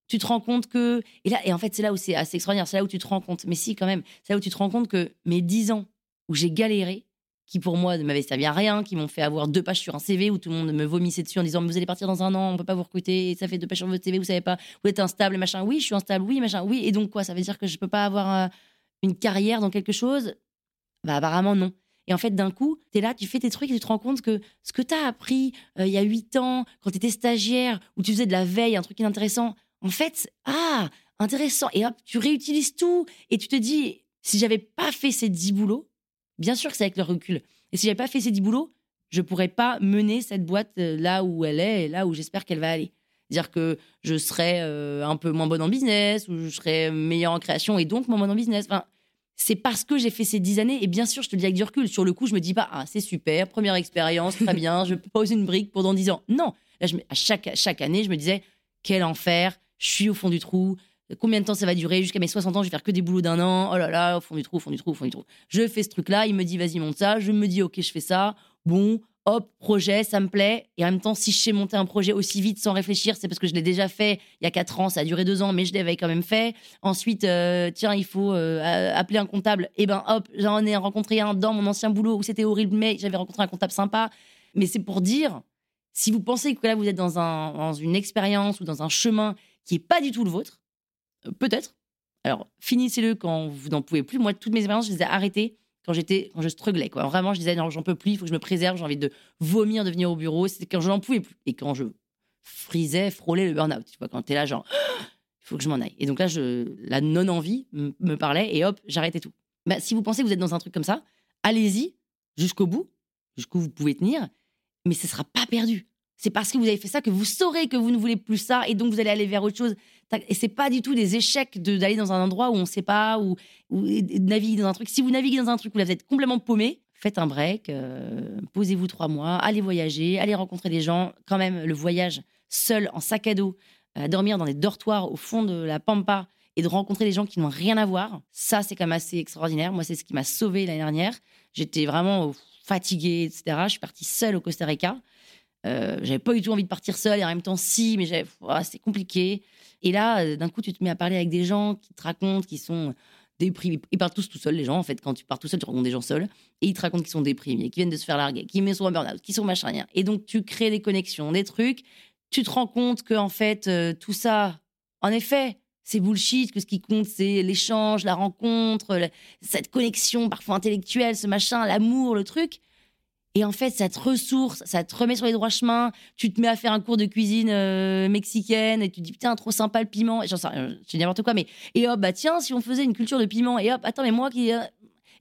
tu te rends compte que et là et en fait c'est là où c'est assez extraordinaire, c'est là où tu te rends compte. Mais si quand même, c'est là où tu te rends compte que mes 10 ans où j'ai galéré, qui pour moi ne m'avaient servi à rien, qui m'ont fait avoir deux pages sur un CV où tout le monde me vomissait dessus en disant vous allez partir dans un an, on peut pas vous recruter, ça fait deux pages sur votre CV, vous savez pas, vous êtes instable, machin. Oui, je suis instable, oui, machin, oui. Et donc quoi, ça veut dire que je peux pas avoir euh, une carrière dans quelque chose? Bah apparemment non. Et en fait, d'un coup, tu es là, tu fais tes trucs et tu te rends compte que ce que tu as appris euh, il y a huit ans, quand tu étais stagiaire, où tu faisais de la veille, un truc inintéressant, en fait, ah, intéressant. Et hop, tu réutilises tout et tu te dis, si j'avais pas fait ces dix boulots, bien sûr que c'est avec le recul, et si j'avais pas fait ces dix boulots, je pourrais pas mener cette boîte euh, là où elle est et là où j'espère qu'elle va aller. Dire que je serais euh, un peu moins bonne en business, ou je serais meilleure en création et donc moins bonne en business. Enfin, c'est parce que j'ai fait ces dix années. Et bien sûr, je te le dis avec du recul. Sur le coup, je me dis pas, ah, c'est super, première expérience, très bien, je pose une brique dans dix ans. Non. Là, je à chaque, chaque année, je me disais, quel enfer, je suis au fond du trou. Combien de temps ça va durer Jusqu'à mes 60 ans, je vais faire que des boulots d'un an. Oh là là, au fond du trou, au fond du trou, au fond du trou. Je fais ce truc-là, il me dit, vas-y, monte ça. Je me dis, ok, je fais ça. Bon, hop, projet, ça me plaît. Et en même temps, si je sais monter un projet aussi vite sans réfléchir, c'est parce que je l'ai déjà fait il y a 4 ans, ça a duré 2 ans, mais je l'avais quand même fait. Ensuite, euh, tiens, il faut euh, appeler un comptable. Et ben hop, j'en ai rencontré un dans mon ancien boulot où c'était horrible, mais j'avais rencontré un comptable sympa. Mais c'est pour dire, si vous pensez que là, vous êtes dans, un, dans une expérience ou dans un chemin qui est pas du tout le vôtre, euh, peut-être. Alors, finissez-le quand vous n'en pouvez plus. Moi, toutes mes expériences, je les ai arrêtées quand j'étais, quand je strugglais. Quoi. Vraiment, je disais, non, j'en peux plus, il faut que je me préserve, j'ai envie de vomir, de venir au bureau. C'était quand je n'en pouvais plus. Et quand je frisais, frôlais le burn-out. Tu vois, quand t'es là, genre, il faut que je m'en aille. Et donc là, je, la non-envie me parlait et hop, j'arrêtais tout. Bah, si vous pensez que vous êtes dans un truc comme ça, allez-y jusqu'au bout, jusqu'où vous pouvez tenir, mais ce sera pas perdu. C'est parce que vous avez fait ça que vous saurez que vous ne voulez plus ça et donc vous allez aller vers autre chose. Et c'est pas du tout des échecs d'aller dans un endroit où on sait pas ou, de naviguer dans un truc. Si vous naviguez dans un truc où là, vous êtes complètement paumé, faites un break, euh, posez-vous trois mois, allez voyager, allez rencontrer des gens. Quand même, le voyage seul, en sac à dos, dormir dans des dortoirs au fond de la pampa et de rencontrer des gens qui n'ont rien à voir, ça, c'est quand même assez extraordinaire. Moi, c'est ce qui m'a sauvée l'année dernière. J'étais vraiment fatiguée, etc. Je suis partie seule au Costa Rica. Euh, j'avais pas du tout envie de partir seule et en même temps si, mais j'avais, c'était compliqué. Et là, euh, d'un coup, tu te mets à parler avec des gens qui te racontent, qui sont déprimés. Ils partent tous tout seuls, les gens, en fait. Quand tu pars tout seul, tu rencontres des gens seuls. Et ils te racontent qu'ils sont déprimés, qu'ils viennent de se faire larguer, qu'ils sont en burn-out, qu'ils sont machin, rien. Et donc, tu crées des connexions, des trucs. Tu te rends compte que, en fait, euh, tout ça, en effet, c'est bullshit, que ce qui compte, c'est l'échange, la rencontre, cette connexion parfois intellectuelle, ce machin, l'amour, le truc. Et en fait, ça te ressource, ça te remet sur les droits chemins. Tu te mets à faire un cours de cuisine euh, mexicaine et tu te dis putain, trop sympa le piment. J'en sais je dis n'importe quoi, mais et hop, bah tiens, si on faisait une culture de piment, et hop, attends, mais moi qui. Euh,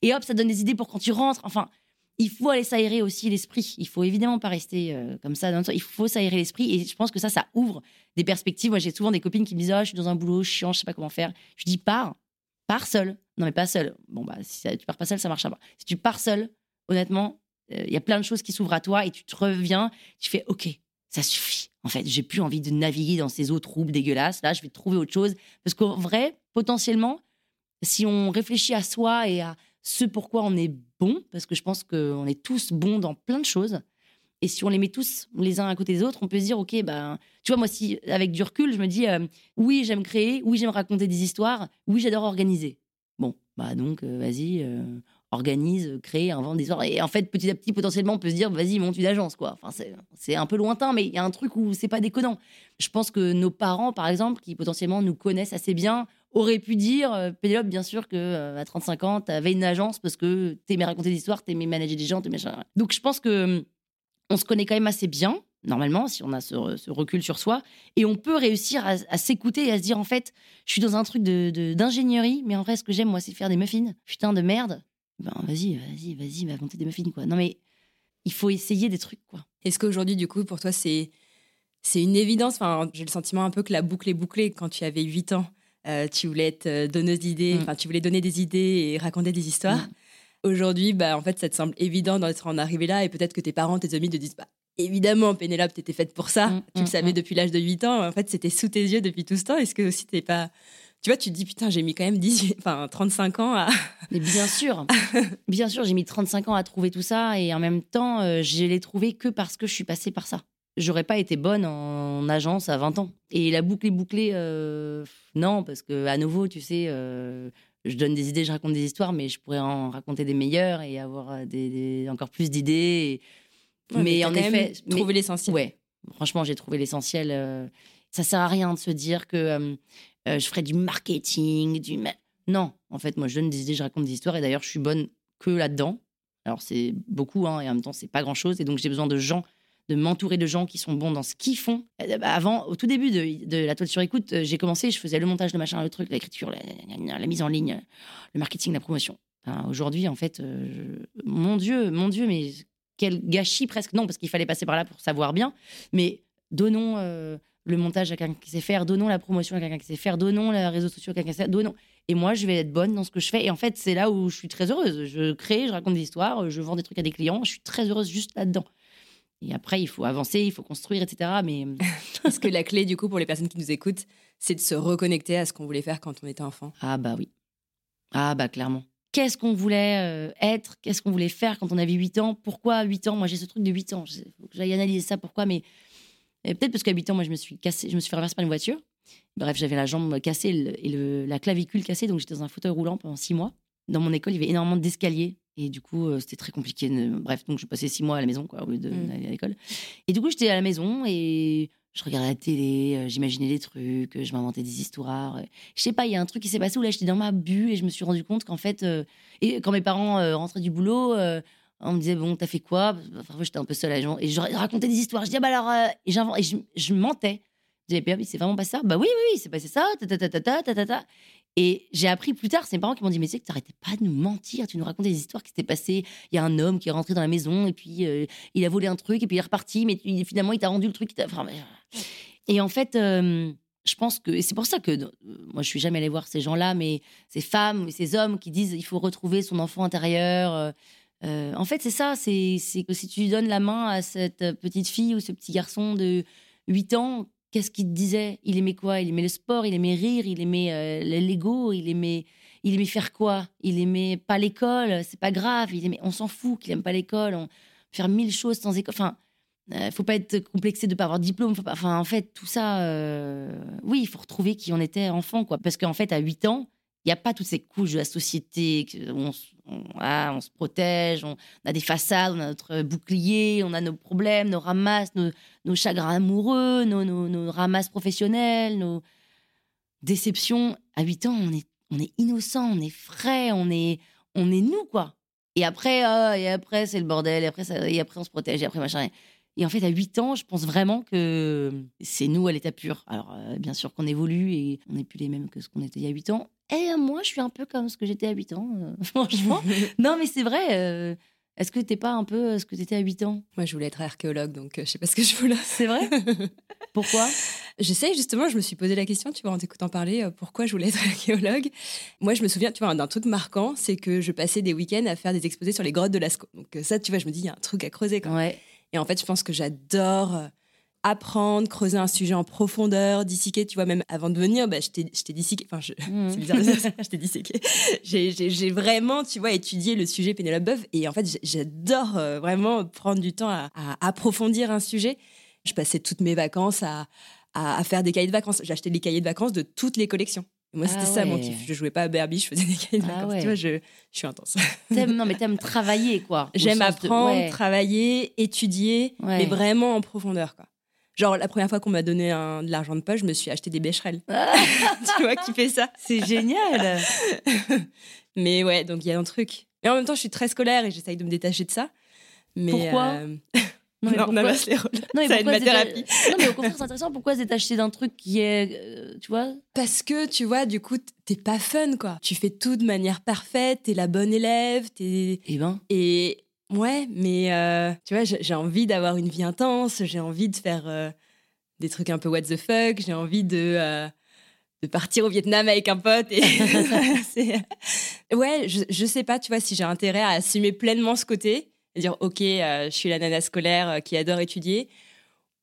et hop, ça donne des idées pour quand tu rentres. Enfin, il faut aller s'aérer aussi l'esprit. Il faut évidemment pas rester euh, comme ça. Il faut s'aérer l'esprit. Et je pense que ça, ça ouvre des perspectives. Moi, j'ai souvent des copines qui me disent oh, je suis dans un boulot chiant, je sais pas comment faire. Je dis pars, pars seul. Non, mais pas seul. Bon, bah, si tu pars pas seul, ça marchera pas. Si tu pars seul, honnêtement, il y a plein de choses qui s'ouvrent à toi et tu te reviens, tu fais OK, ça suffit. En fait, j'ai plus envie de naviguer dans ces eaux troubles dégueulasses. Là, je vais trouver autre chose. Parce qu'en vrai, potentiellement, si on réfléchit à soi et à ce pourquoi on est bon, parce que je pense qu'on est tous bons dans plein de choses, et si on les met tous les uns à côté des autres, on peut se dire, OK, ben, tu vois, moi, si avec du recul, je me dis, euh, oui, j'aime créer, oui, j'aime raconter des histoires, oui, j'adore organiser. Bon, bah donc, euh, vas-y, organise, crée, invente des histoires. Et en fait, petit à petit, potentiellement, on peut se dire, vas-y, monte une agence, quoi. Enfin, c'est un peu lointain, mais il y a un truc où c'est pas déconnant. Je pense que nos parents, par exemple, qui potentiellement nous connaissent assez bien, auraient pu dire, euh, Pénélope, bien sûr, que euh, à 35 ans, tu avais une agence parce que t'aimais raconter des histoires, t'aimais manager des gens, t'aimais... Donc, je pense que on se connaît quand même assez bien, normalement, si on a ce, recul sur soi, et on peut réussir à, s'écouter et à se dire, en fait, je suis dans un truc d'ingénierie, de, mais en vrai, ce que j'aime, moi, c'est faire des muffins. Putain de merde, ben vas-y, vas-y, vas-y, va monter des muffins, quoi. Non, mais il faut essayer des trucs, quoi. Est-ce qu'aujourd'hui, du coup, pour toi, c'est c'est une évidence? Enfin, j'ai le sentiment un peu que la boucle est bouclée. Quand tu avais 8 ans, euh, tu voulais être euh, donneuse d'idées, mm. tu voulais donner des idées et raconter des histoires. Mm. Aujourd'hui, bah, en fait, ça te semble évident d'être en arrivé là et peut-être que tes parents, tes amis te disent, bah, évidemment, Pénélope, t'étais faite pour ça. Mm, tu le savais depuis l'âge de 8 ans. En fait, c'était sous tes yeux depuis tout ce temps. Est-ce que aussi t'es pas tu vois, tu te dis, putain, j'ai mis quand même 18, enfin, 35 ans à. Mais bien sûr, bien sûr, j'ai mis 35 ans à trouver tout ça et en même temps, euh, je l'ai trouvé que parce que je suis passée par ça. J'aurais pas été bonne en agence à 20 ans. Et la boucle est bouclée, euh, non, parce que à nouveau, tu sais, euh, je donne des idées, je raconte des histoires, mais je pourrais en raconter des meilleures et avoir des, encore plus d'idées. mais, en effet, trouver l'essentiel. Ouais, franchement, j'ai trouvé l'essentiel. ça sert à rien de se dire que euh, je ferai du marketing, du. Non, en fait, moi, je donne des idées, je raconte des histoires, et d'ailleurs, je suis bonne que là-dedans. Alors, c'est beaucoup, hein, et en même temps, c'est pas grand-chose, et donc j'ai besoin de gens, de m'entourer de gens qui sont bons dans ce qu'ils font. Euh, bah, avant, au tout début de, la toile sur écoute, euh, j'ai commencé, je faisais le montage, de machin, le truc, l'écriture, la, mise en ligne, le marketing, la promotion. Aujourd'hui, en fait, mon Dieu, mon Dieu, mais quel gâchis presque. Non, parce qu'il fallait passer par là pour savoir bien, mais donnons le montage à quelqu'un qui sait faire, donnons la promotion à quelqu'un qui sait faire, donnons les réseaux sociaux à quelqu'un qui sait faire, donnons. Et moi, je vais être bonne dans ce que je fais. Et en fait, c'est là où je suis très heureuse. Je crée, je raconte des histoires, je vends des trucs à des clients. Je suis très heureuse juste là-dedans. Et après, il faut avancer, il faut construire, etc. Mais est-ce que la clé, du coup, pour les personnes qui nous écoutent, c'est de se reconnecter à ce qu'on voulait faire quand on était enfant Ah bah oui. Ah bah clairement. Qu'est-ce qu'on voulait euh, être? Qu'est-ce qu'on voulait faire quand on avait 8 ans? Pourquoi 8 ans? Moi, j'ai ce truc de 8 ans. Il faut que j'aille analyser ça. Pourquoi? Mais peut-être parce qu'à 8 ans, moi, je me suis cassé, je me suis fait renverser par une voiture. Bref, j'avais la jambe cassée et la clavicule cassée, donc j'étais dans un fauteuil roulant pendant 6 mois. Dans mon école, il y avait énormément d'escaliers. Et du coup, euh, c'était très compliqué. Bref, donc je passais six mois à la maison, quoi, au lieu d'aller mmh. à l'école. Et du coup, j'étais à la maison et je regardais la télé, euh, j'imaginais des trucs, je m'inventais des histoires. Je sais pas, il y a un truc qui s'est passé où là, j'étais dans ma bulle et je me suis rendu compte qu'en fait, euh, et quand mes parents rentraient du boulot, on me disait bon t'as fait quoi? Parfois j'étais un peu seule à et je racontais des histoires. Je dis ah bah alors euh, et, et je, je, mentais. Je disais c'est vraiment pas ça. Bah oui oui oui c'est passé ça ta ta ta ta ta ta et j'ai appris plus tard c'est mes parents qui m'ont dit mais tu sais que t'arrêtais pas de nous mentir tu nous racontais des histoires qui s'étaient passées. Il y a un homme qui est rentré dans la maison et puis euh, il a volé un truc et puis il est reparti mais finalement il t'a rendu le truc et en fait euh, je pense que et c'est pour ça que moi je suis jamais allée voir ces gens-là mais ces femmes ces hommes qui disent il faut retrouver son enfant intérieur Euh, en fait, c'est ça. C'est que si tu donnes la main à cette petite fille ou ce petit garçon de 8 ans, qu'est-ce qu'il te disait? Il aimait quoi? Il aimait le sport, il aimait rire, il aimait euh, le Lego, il aimait, il aimait faire quoi? Il aimait pas l'école, c'est pas grave. Il aimait, on s'en fout qu'il aime pas l'école. On faire mille choses sans école. Enfin, euh, faut pas être complexé de pas avoir de diplôme. Enfin, en fait, tout ça, euh, oui, il faut retrouver qui on était enfant, quoi. Parce qu'en fait, à 8 ans, il n'y a pas toutes ces couches de la société où on, on- se protège, on a des façades, on a notre bouclier, on a nos problèmes, nos ramasses, nos, chagrins amoureux, nos, nos, ramasses professionnelles, nos déceptions. À 8 ans, on est, innocent, on est frais, on est, nous, quoi. Et après, ah, et après c'est le bordel, et après, ça- et après on se protège, et après machin. En fait, à 8 ans, je pense vraiment que c'est nous à l'état pur. Alors, euh, bien sûr qu'on évolue et on n'est plus les mêmes que ce qu'on était il y a 8 ans. Et euh, moi, je suis un peu comme ce que j'étais à 8 ans, euh, franchement. non, mais c'est vrai. euh, Est-ce que t'es pas un peu ce que t'étais à 8 ans? Moi, je voulais être archéologue, donc je sais pas ce que je là. C'est vrai? Pourquoi? J'essaie justement, je me suis posé la question, tu vois, en t'écoutant parler, pourquoi je voulais être archéologue? Moi, je me souviens, tu vois, d'un truc marquant, c'est que je passais des week-ends à faire des exposés sur les grottes de Lascaux. Donc ça, tu vois, je me dis, il y a un truc à creuser. Quoi. Ouais. Et en fait, je pense que j'adore euh, apprendre, creuser un sujet en profondeur, disséquer, tu vois, même avant de venir, bah, je t'ai disséqué. Enfin, je- c'est bizarre de dire ça, je t'ai disséqué. J'ai- vraiment, tu vois, étudié le sujet Pénélope Boeuf. Et en fait, j'adore euh, vraiment prendre du temps à, à approfondir un sujet. Je passais toutes mes vacances à, à, à faire des cahiers de vacances. J'achetais des cahiers de vacances de toutes les collections. Moi, c'était Ah ça mon ouais. kiff. Je jouais pas à Barbie, je faisais des cahiers de Ah vacances. ouais. Tu vois, je, je suis intense. Non, mais t'aimes travailler, quoi. J'aime de- apprendre, ouais. travailler, étudier, mais vraiment en profondeur. Quoi. Genre, la première fois qu'on m'a donné un- de l'argent de poche, je me suis acheté des bécherelles. tu vois, qui fait ça C'est génial. Mais ouais, donc il y a un truc. Et en même temps, je suis très scolaire et j'essaye de me détacher de ça. Mais Pourquoi? euh, Non, mais non, pourquoi- Namaste les rôles. Non, mais ça aide pourquoi ma se déta- thérapie. Non, mais au contraire, c'est intéressant. Pourquoi se détacher d'un truc qui est. euh, tu vois? Parce que, tu vois, du coup, t'es pas fun, quoi. Tu fais tout de manière parfaite, t'es la bonne élève, t'es... Eh ben. Et ouais, mais euh, tu vois, j'ai envie d'avoir une vie intense, j'ai envie de faire euh, des trucs un peu what the fuck, j'ai envie de, de partir au Vietnam avec un pote. Et c'est- ouais, je, je sais pas, tu vois, si j'ai intérêt à assumer pleinement ce côté, et dire, ok, euh, je suis la nana scolaire euh, qui adore étudier,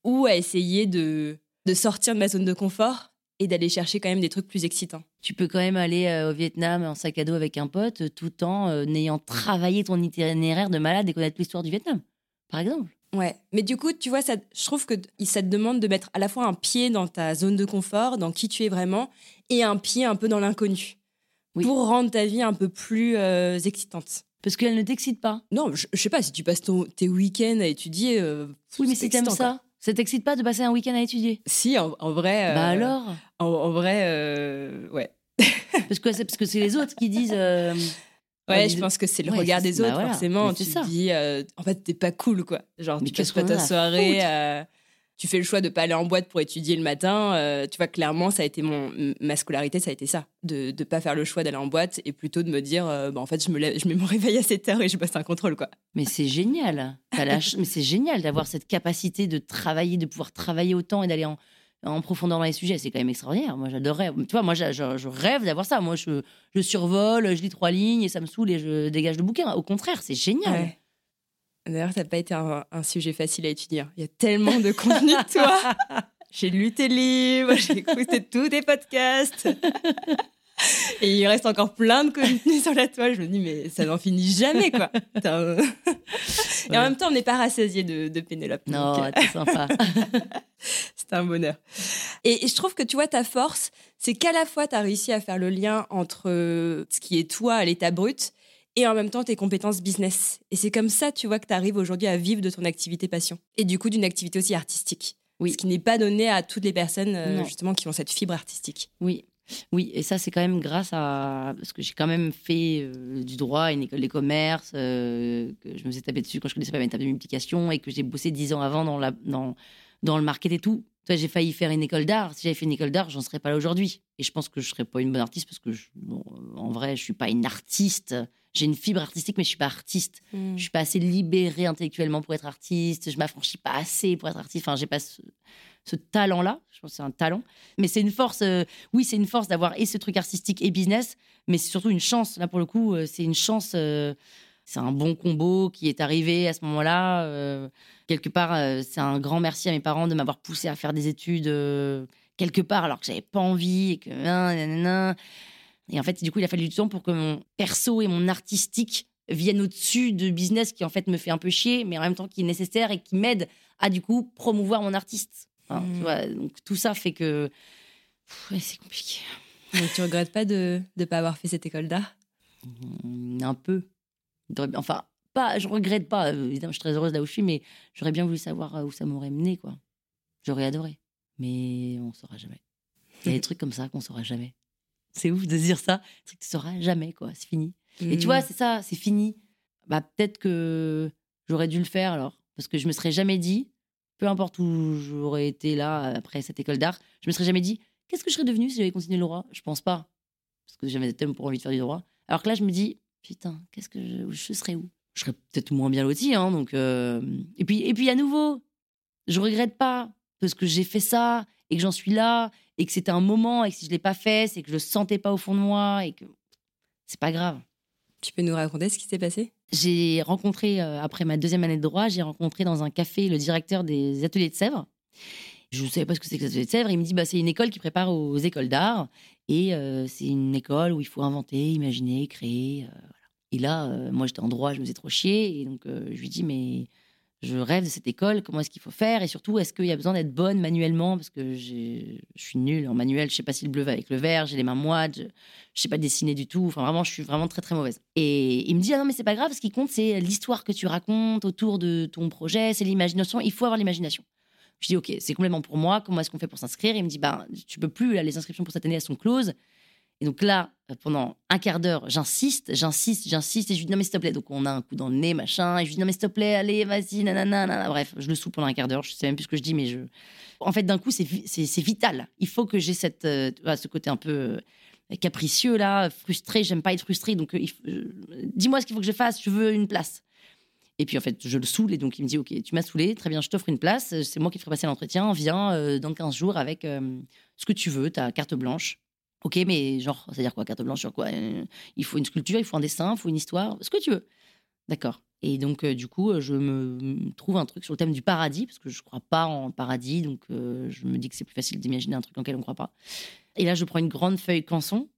ou à essayer de, de sortir de ma zone de confort et d'aller chercher quand même des trucs plus excitants. Tu peux quand même aller euh, au Vietnam en sac à dos avec un pote tout en euh, n'ayant travaillé ton itinéraire de malade et connaître l'histoire du Vietnam, par exemple. Ouais, mais du coup, tu vois, ça, je trouve que ça te demande de mettre à la fois un pied dans ta zone de confort, dans qui tu es vraiment, et un pied un peu dans l'inconnu, Oui. pour rendre ta vie un peu plus euh, excitante. Parce qu'elle ne t'excite pas. Non, je, je sais pas, si tu passes ton- tes week-ends à étudier... euh, Oui, mais c'est si t'aimes ça, ça t'excite pas de passer un week-end à étudier? Si, en, en vrai... Bah euh, alors? En, en vrai, euh, ouais. Parce que c'est parce que c'est les autres qui disent. euh, Ouais, je pense que c'est le ouais, regard des bah autres, voilà, forcément. Tu te dis, en fait, t'es pas cool, quoi. Genre, Mais tu passes pas ta à soirée, euh, tu fais le choix de pas aller en boîte pour étudier le matin. euh, tu vois, clairement, ça a été mon, ma scolarité, ça a été ça. De ne pas faire le choix d'aller en boîte et plutôt de me dire, euh, bah, en fait, je, me lève, je mets mon réveil à 7 heures et je passe un contrôle, quoi. Mais c'est génial. La Mais c'est génial d'avoir cette capacité de travailler, de pouvoir travailler autant et d'aller en, en profondeur dans les sujets. C'est quand même extraordinaire. Moi, j'adorerais. Tu vois, moi, je, je- je rêve d'avoir ça. Moi, je, je survole, je lis trois lignes et ça me saoule et je dégage le bouquin. Au contraire, c'est génial. Ouais. D'ailleurs, ça n'a pas été un, un sujet facile à étudier. Il y a tellement de contenu de toi. J'ai lu tes livres, j'ai écouté tous tes podcasts. Et il reste encore plein de contenu sur la toile. Je me dis, mais ça n'en finit jamais, quoi. Et en même temps, on n'est pas rassasié de, de Pénélope. Non, donc, euh, c'est sympa. c'est un bonheur. Et, et je trouve que tu vois, ta force, c'est qu'à la fois, tu as réussi à faire le lien entre euh, ce qui est toi à l'état brut et en même temps tes compétences business. Et c'est comme ça, tu vois, que tu arrives aujourd'hui à vivre de ton activité passion. Et du coup, d'une activité aussi artistique. Oui. Ce qui n'est pas donné à toutes les personnes, euh, justement, qui ont cette fibre artistique. Oui. Oui, et ça, c'est quand même grâce à. Parce que j'ai quand même fait euh, du droit à une école des commerces, euh, que je me suis tapé dessus quand je connaissais pas mes tables de multiplication et que j'ai bossé dix ans avant dans, la, dans, dans le market et tout. Toi, j'ai failli faire une école d'art. Si j'avais fait une école d'art, j'en serais pas là aujourd'hui. Et je pense que je serais pas une bonne artiste parce que, je- bon, euh, en vrai, je suis pas une artiste. J'ai une fibre artistique, mais je suis pas artiste. Je suis pas assez libérée intellectuellement pour être artiste. Je m'affranchis pas assez pour être artiste. Enfin, j'ai pas ce, ce talent-là. Je pense que c'est un talent. Mais c'est une force. euh, oui, c'est une force d'avoir et ce truc artistique et business. Mais c'est surtout une chance. Là, pour le coup, euh, c'est une chance. euh, c'est un bon combo qui est arrivé à ce moment-là. Euh, quelque part, euh, c'est un grand merci à mes parents de m'avoir poussé à faire des études euh, quelque part alors que j'avais pas envie et que et en fait, du coup, il a fallu du temps pour que mon perso et mon artistique viennent au-dessus de business qui en fait me fait un peu chier, mais en même temps qui est nécessaire et qui m'aide à du coup promouvoir mon artiste. Mmh. donc tout ça fait que c'est compliqué. Mais tu regrettes pas de ne pas avoir fait cette école d'art? Mmh, Un peu. Enfin, pas, je regrette pas. Euh, évidemment, je suis très heureuse là où je suis, mais j'aurais bien voulu savoir euh, où ça m'aurait mené, quoi. J'aurais adoré. Mais on saura jamais. Il y a des trucs comme ça qu'on saura jamais. C'est ouf de dire ça. Tu sauras jamais, quoi. C'est fini. Et tu vois, mmh. c'est ça, c'est fini. Bah, peut-être que j'aurais dû le faire alors. Parce que je me serais jamais dit, peu importe où j'aurais été là après cette école d'art, je me serais jamais dit, qu'est-ce que je serais devenu si j'avais continué le droit? Je pense pas. Parce que j'avais tellement pour envie de faire du droit. Alors que là, je me dis, putain, qu'est-ce que je, serais où? Je serais peut-être moins bien loti. Hein, donc, euh, Et puis, et puis à nouveau, je regrette pas parce que j'ai fait ça et que j'en suis là et que c'était un moment et que si je l'ai pas fait, c'est que je le sentais pas au fond de moi et que c'est pas grave. Tu peux nous raconter ce qui s'est passé? J'ai rencontré, euh, après ma deuxième année de droit, j'ai rencontré dans un café le directeur des ateliers de Sèvres. Je ne savais pas ce que c'est que les ateliers de Sèvres. Il me dit bah, c'est une école qui prépare aux écoles d'art. Et euh, c'est une école où il faut inventer, imaginer, créer. Euh, et là, moi, j'étais en droit, je me faisais trop chier. Et donc, je lui dis mais je rêve de cette école, comment est-ce qu'il faut faire? Et surtout, est-ce qu'il y a besoin d'être bonne manuellement? Parce que je suis nulle en manuel, je sais pas si le bleu va avec le vert, j'ai les mains moites, je, ne sais pas dessiner du tout. Enfin, vraiment, je suis vraiment très très mauvaise. Et il me dit ah non mais c'est pas grave, ce qui compte c'est l'histoire que tu racontes autour de ton projet, c'est l'imagination. Il faut avoir l'imagination. Je dis ok, c'est complètement pour moi. Comment est-ce qu'on fait pour s'inscrire? Il me dit bah tu peux plus les inscriptions pour cette année elles sont closes. Et donc là, euh, pendant un quart d'heure, j'insiste, j'insiste, j'insiste, et je lui dis non mais s'il te plaît. Donc on a un coup dans le nez, machin, et je lui dis non mais s'il te plaît, allez, vas-y, nanana, nanana. Bref, je le sous pendant un quart d'heure, je sais même plus ce que je dis, mais je. En fait, d'un coup, c'est vital. Il faut que j'ai euh, ce côté un peu euh, capricieux là, frustré, j'aime pas être frustré, donc dis-moi ce qu'il faut que je fasse, je veux une place. Et puis en fait, je le saoule et donc il me dit Ok, tu m'as saoulé, très bien, je t'offre une place, c'est moi qui te ferai passer l'entretien, viens dans 15 jours avec ce que tu veux, ta carte blanche. Ok, mais genre, c'est-à-dire quoi, carte blanche sur quoi euh, Il faut une sculpture, il faut un dessin, il faut une histoire, ce que tu veux. D'accord. Et donc, euh, du coup, je me trouve un truc sur le thème du paradis, parce que je ne crois pas en paradis, donc euh, je me dis que c'est plus facile d'imaginer un truc en lequel on ne croit pas. Et là, je prends une grande feuille canson,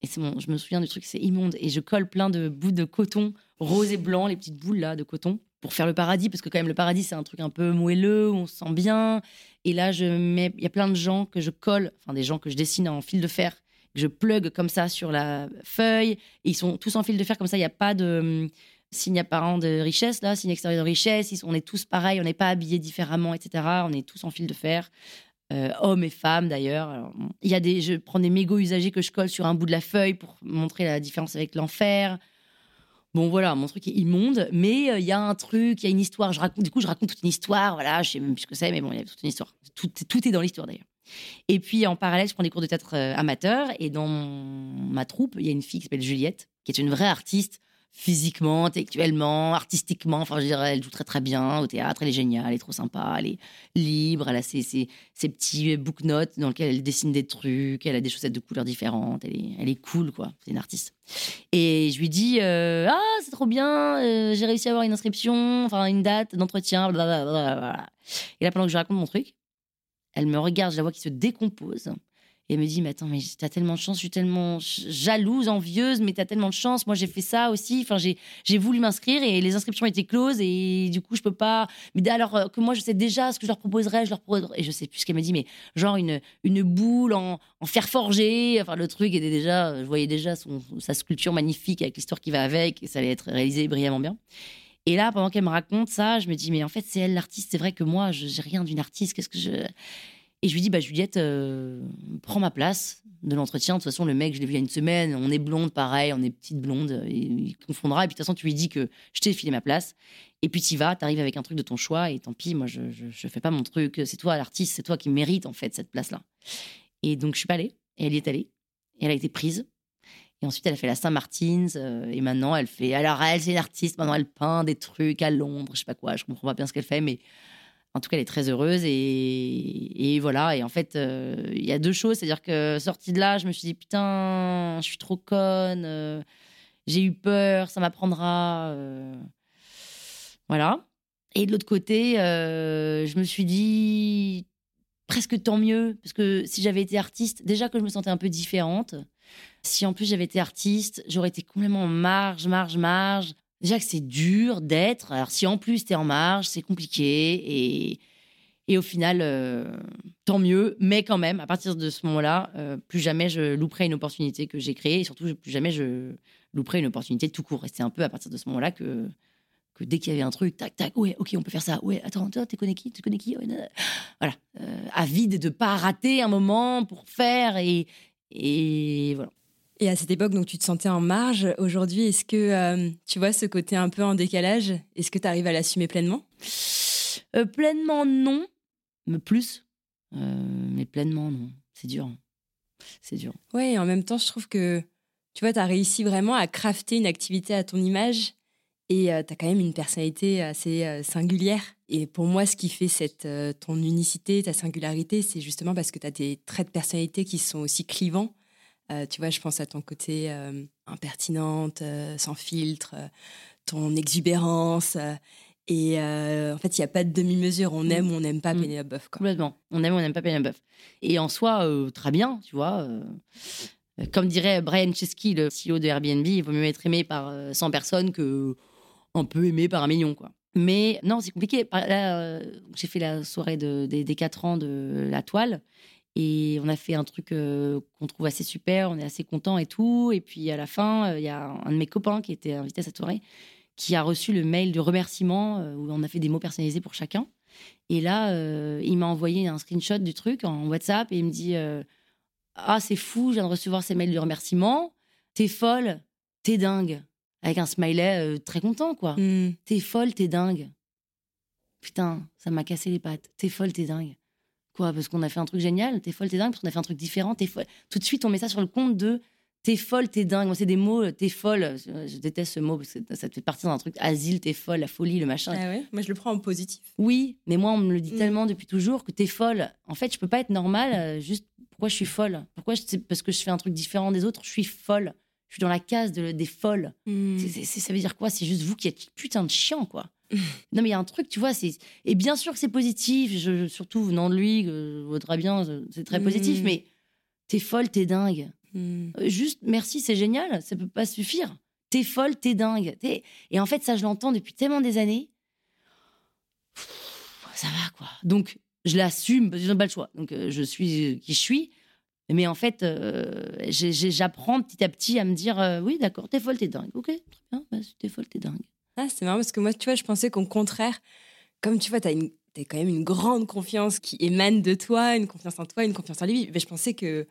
et c'est je me souviens du truc, c'est immonde, et je colle plein de bouts de coton rose et blanc, les petites boules là de coton, pour faire le paradis, parce que quand même, le paradis, c'est un truc un peu moelleux, où on se sent bien. Et là, je mets, il y a plein de gens que je colle, enfin des gens que je dessine en fil de fer, que je plug comme ça sur la feuille. Et ils sont tous en fil de fer comme ça. Il n'y a pas de signe apparent de richesse là, signe extérieur de richesse. on est tous pareils, on n'est pas habillés différemment, etc. On est tous en fil de fer. Euh, hommes et femmes d'ailleurs. Il y a des, je prends des mégots usagés que je colle sur un bout de la feuille pour montrer la différence avec l'enfer. Bon, voilà, mon truc est immonde, mais euh, il y a un truc, il y a une histoire. Je raconte, du coup, je raconte toute une histoire. Voilà, je sais même plus ce que c'est, mais bon, il y a toute une histoire. Tout, tout est dans l'histoire d'ailleurs. Et puis en parallèle, je prends des cours de théâtre euh, amateur. Et dans ma troupe, il y a une fille qui s'appelle Juliette, qui est une vraie artiste, physiquement, intellectuellement, artistiquement. Enfin, je dirais, elle joue très très bien au théâtre. Elle est géniale, elle est trop sympa, elle est libre. Elle a ses, ses, petits book notes dans lesquels elle dessine des trucs. Elle a des chaussettes de couleurs différentes. Elle est, elle est cool, quoi. C'est une artiste. Et je lui dis euh, Ah, c'est trop bien, euh, j'ai réussi à avoir une inscription, enfin une date d'entretien, blablabla. Et là, pendant que je raconte mon truc, elle me regarde, je la vois qui se décompose. Et elle me dit, mais attends, mais t'as tellement de chance, je suis tellement jalouse, envieuse, mais t'as tellement de chance. Moi, j'ai fait ça aussi. Enfin, j'ai voulu m'inscrire et les inscriptions étaient closes et du coup, je peux pas. Mais alors euh, que moi, je sais déjà ce que je leur proposerais, je leur proposerais. Et je sais plus ce qu'elle me dit, mais genre une, une boule en, en, fer forgé. Enfin, le truc était déjà. Je voyais déjà son, sa sculpture magnifique avec l'histoire qui va avec et ça allait être réalisé brillamment bien. Et là, pendant qu'elle me raconte ça, je me dis, mais en fait, c'est elle l'artiste. C'est vrai que moi, je n'ai rien d'une artiste. Qu'est-ce que je. Et je lui dis, bah, Juliette, euh, prends ma place de l'entretien. De toute façon, le mec, je l'ai vu il y a une semaine. On est blonde, pareil, on est petite blonde. il confondra. Et puis, de toute façon, tu lui dis que je t'ai filé ma place. Et puis, tu vas, tu arrives avec un truc de ton choix. Et tant pis, moi, je ne fais pas mon truc. C'est toi, l'artiste, c'est toi qui mérite, en fait, cette place-là. Et donc, je suis pas allée. Et elle y est allée. Et elle a été prise. Et ensuite, elle a fait la Saint-Martin's. Euh, et maintenant, elle fait. Alors, elle, c'est une artiste. Maintenant, elle peint des trucs à Londres, je sais pas quoi. Je comprends pas bien ce qu'elle fait, mais en tout cas, elle est très heureuse. Et, voilà. Et en fait, euh, il y a deux choses. C'est-à-dire que sortie de là, je me suis dit, putain, je suis trop conne. Euh, j'ai eu peur, ça m'apprendra. euh, Voilà. Et de l'autre côté, je me suis dit presque tant mieux, parce que si j'avais été artiste, déjà que je me sentais un peu différente, si en plus j'avais été artiste, j'aurais été complètement en marge, marge, marge. Déjà que c'est dur d'être, alors si en plus t'es en marge, c'est compliqué, et, et au final, euh, tant mieux, mais quand même, à partir de ce moment-là, euh, plus jamais je louperai une opportunité que j'ai créée, et surtout plus jamais je louperai une opportunité tout court. Et c'est un peu à partir de ce moment-là que que dès qu'il y avait un truc, tac, tac, ouais, ok, on peut faire ça. Ouais, attends, toi, tu connais qui Tu connais qui. Voilà. Euh, avide de pas rater un moment pour faire et, et voilà. Et à cette époque, donc tu te sentais en marge. Aujourd'hui, est-ce que euh, tu vois ce côté un peu en décalage? Est-ce que tu arrives à l'assumer pleinement? Euh, pleinement, non. Mais plus. Euh, mais pleinement, non. C'est dur. C'est dur. Ouais, et en même temps, je trouve que tu vois, tu as réussi vraiment à crafter une activité à ton image et tu as quand même une personnalité assez singulière. Et pour moi, ce qui fait cette, ton unicité, ta singularité, c'est justement parce que tu as des traits de personnalité qui sont aussi clivants. Euh, tu vois, je pense à ton côté euh, impertinente, euh, sans filtre, ton exubérance. et en fait, il n'y a pas de demi-mesure. On Mm. aime ou on n'aime pas Mm. Penelope Buff. Quoi. Complètement. On aime ou on n'aime pas Penelope. Et en soi, très bien, tu vois. comme dirait Brian Chesky, le CEO de Airbnb, il vaut mieux être aimé par euh, 100 personnes que un peu aimé par un million, quoi. Mais non, c'est compliqué. Là, j'ai fait la soirée de- des, des 4 ans de la toile. Et on a fait un truc euh, qu'on trouve assez super, on est assez content et tout. Et puis à la fin, euh, il y a un de mes copains qui était invité à cette soirée qui a reçu le mail de remerciement euh, où on a fait des mots personnalisés pour chacun. Et là, il m'a envoyé un screenshot du truc en WhatsApp et il me dit Ah, c'est fou, je viens de recevoir ces mails de remerciement. T'es folle, t'es dingue. Avec un smiley très content, quoi. Mm. T'es folle, t'es dingue. Putain, ça m'a cassé les pattes. T'es folle, t'es dingue. Quoi Parce qu'on a fait un truc génial T'es folle, t'es dingue Parce qu'on a fait un truc différent T'es folle. Tout de suite, on met ça sur le compte de T'es folle, t'es dingue. Moi, c'est des mots, euh, t'es folle. Je, je déteste ce mot parce que ça te fait partie d'un truc asile, t'es folle, la folie, le machin. Ah ouais Moi, je le prends en positif. Oui, mais moi, on me le dit Mm. tellement depuis toujours que t'es folle. En fait, je peux pas être normale. euh, juste pourquoi je suis folle Pourquoi je- parce que je fais un truc différent des autres Je suis folle. Je suis dans la case de- des folles. Mm. Ça veut dire quoi? C'est juste vous qui êtes putain de chiant, quoi. non, mais il y a un truc, tu vois. c'est Et bien sûr que c'est positif, je, surtout venant de lui, que je voudrais bien, c'est très positif, Mm. mais t'es folle, t'es dingue. Mm. Euh, Juste merci, c'est génial, ça peut pas suffire. T'es folle, t'es dingue. Et en fait, ça, je l'entends depuis tellement des années. Pff, Ça va, quoi. Donc, je l'assume, parce que je n'ai pas le choix. Donc, euh, je suis qui je suis. Mais en fait, euh, j'ai- j'ai- j'apprends petit à petit à me dire euh, oui, d'accord, t'es folle, t'es dingue. Ok, très bien, bah, si t'es folle, t'es dingue. Ah, c'est marrant parce que moi, tu vois, je pensais qu'au contraire, comme tu vois, tu as, quand même une grande confiance qui émane de toi, une confiance en toi, une confiance en lui. Mais je pensais que,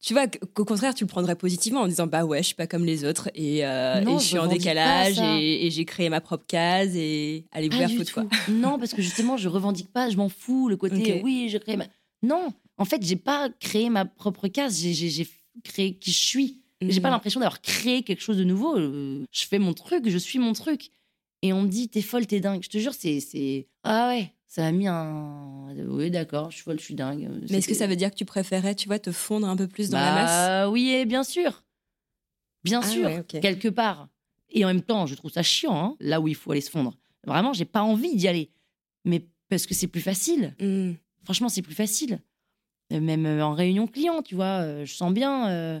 tu vois, qu'au contraire, tu le prendrais positivement en disant, bah ouais, je suis pas comme les autres et, euh, Non, et je suis en décalage et, et j'ai créé ma propre case et allez vous faire foutre, quoi. Non, parce que justement, je revendique pas, je m'en fous. Le côté, oui, j'ai créé ma. Non, en fait, j'ai pas créé ma propre case, j'ai créé qui je suis. J'ai pas Mhm. l'impression d'avoir créé quelque chose de nouveau. Euh, Je fais mon truc, je suis mon truc. Et on me dit, t'es folle, t'es dingue. Je te jure, c'est. Ah ouais, ça a mis un. Oui, d'accord, je suis folle, je suis dingue. Mais est-ce que ça veut dire que tu préférais, tu vois, te fondre un peu plus dans la masse? Bah oui, et bien sûr. Bien Ah sûr, ouais, quelque part. Et en même temps, je trouve ça chiant, hein, là où il faut aller se fondre. Vraiment, j'ai pas envie d'y aller. Mais parce que c'est plus facile. Mm. Franchement, c'est plus facile. Euh, Même euh, en réunion client, tu vois, euh, je sens bien, euh,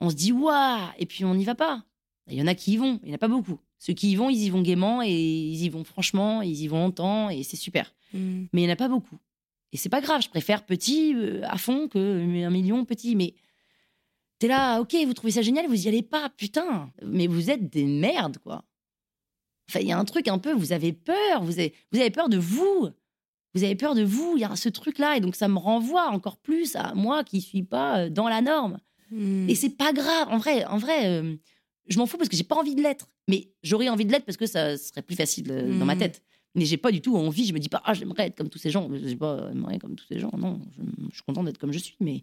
on se dit waouh, et puis on n'y va pas. Il y en a qui y vont, il n'y en a pas beaucoup. Ceux qui y vont, ils y vont gaiement et ils y vont franchement, ils y vont longtemps et c'est super. Mm. Mais il n'y en a pas beaucoup. Et c'est pas grave, je préfère petit euh, à fond que un million petit. Mais t'es là, ok, vous trouvez ça génial, vous y allez pas, putain. Mais vous êtes des merdes, quoi. Enfin, il y a un truc un peu, vous avez peur, vous avez, vous avez peur de vous. Vous avez peur de vous, il y a ce truc-là. Et donc, ça me renvoie encore plus à moi qui suis pas euh, dans la norme. Mm. Et c'est pas grave. En vrai, en vrai euh, je m'en fous parce que j'ai pas envie de l'être. Mais j'aurais envie de l'être parce que ça serait plus facile euh, dans ma Mhm. tête. Mais j'ai pas du tout envie. Je me dis pas, ah, j'aimerais être comme tous ces gens. Je sais pas, j'aimerais être comme tous ces gens. Non, je, je suis contente d'être comme je suis. Mais,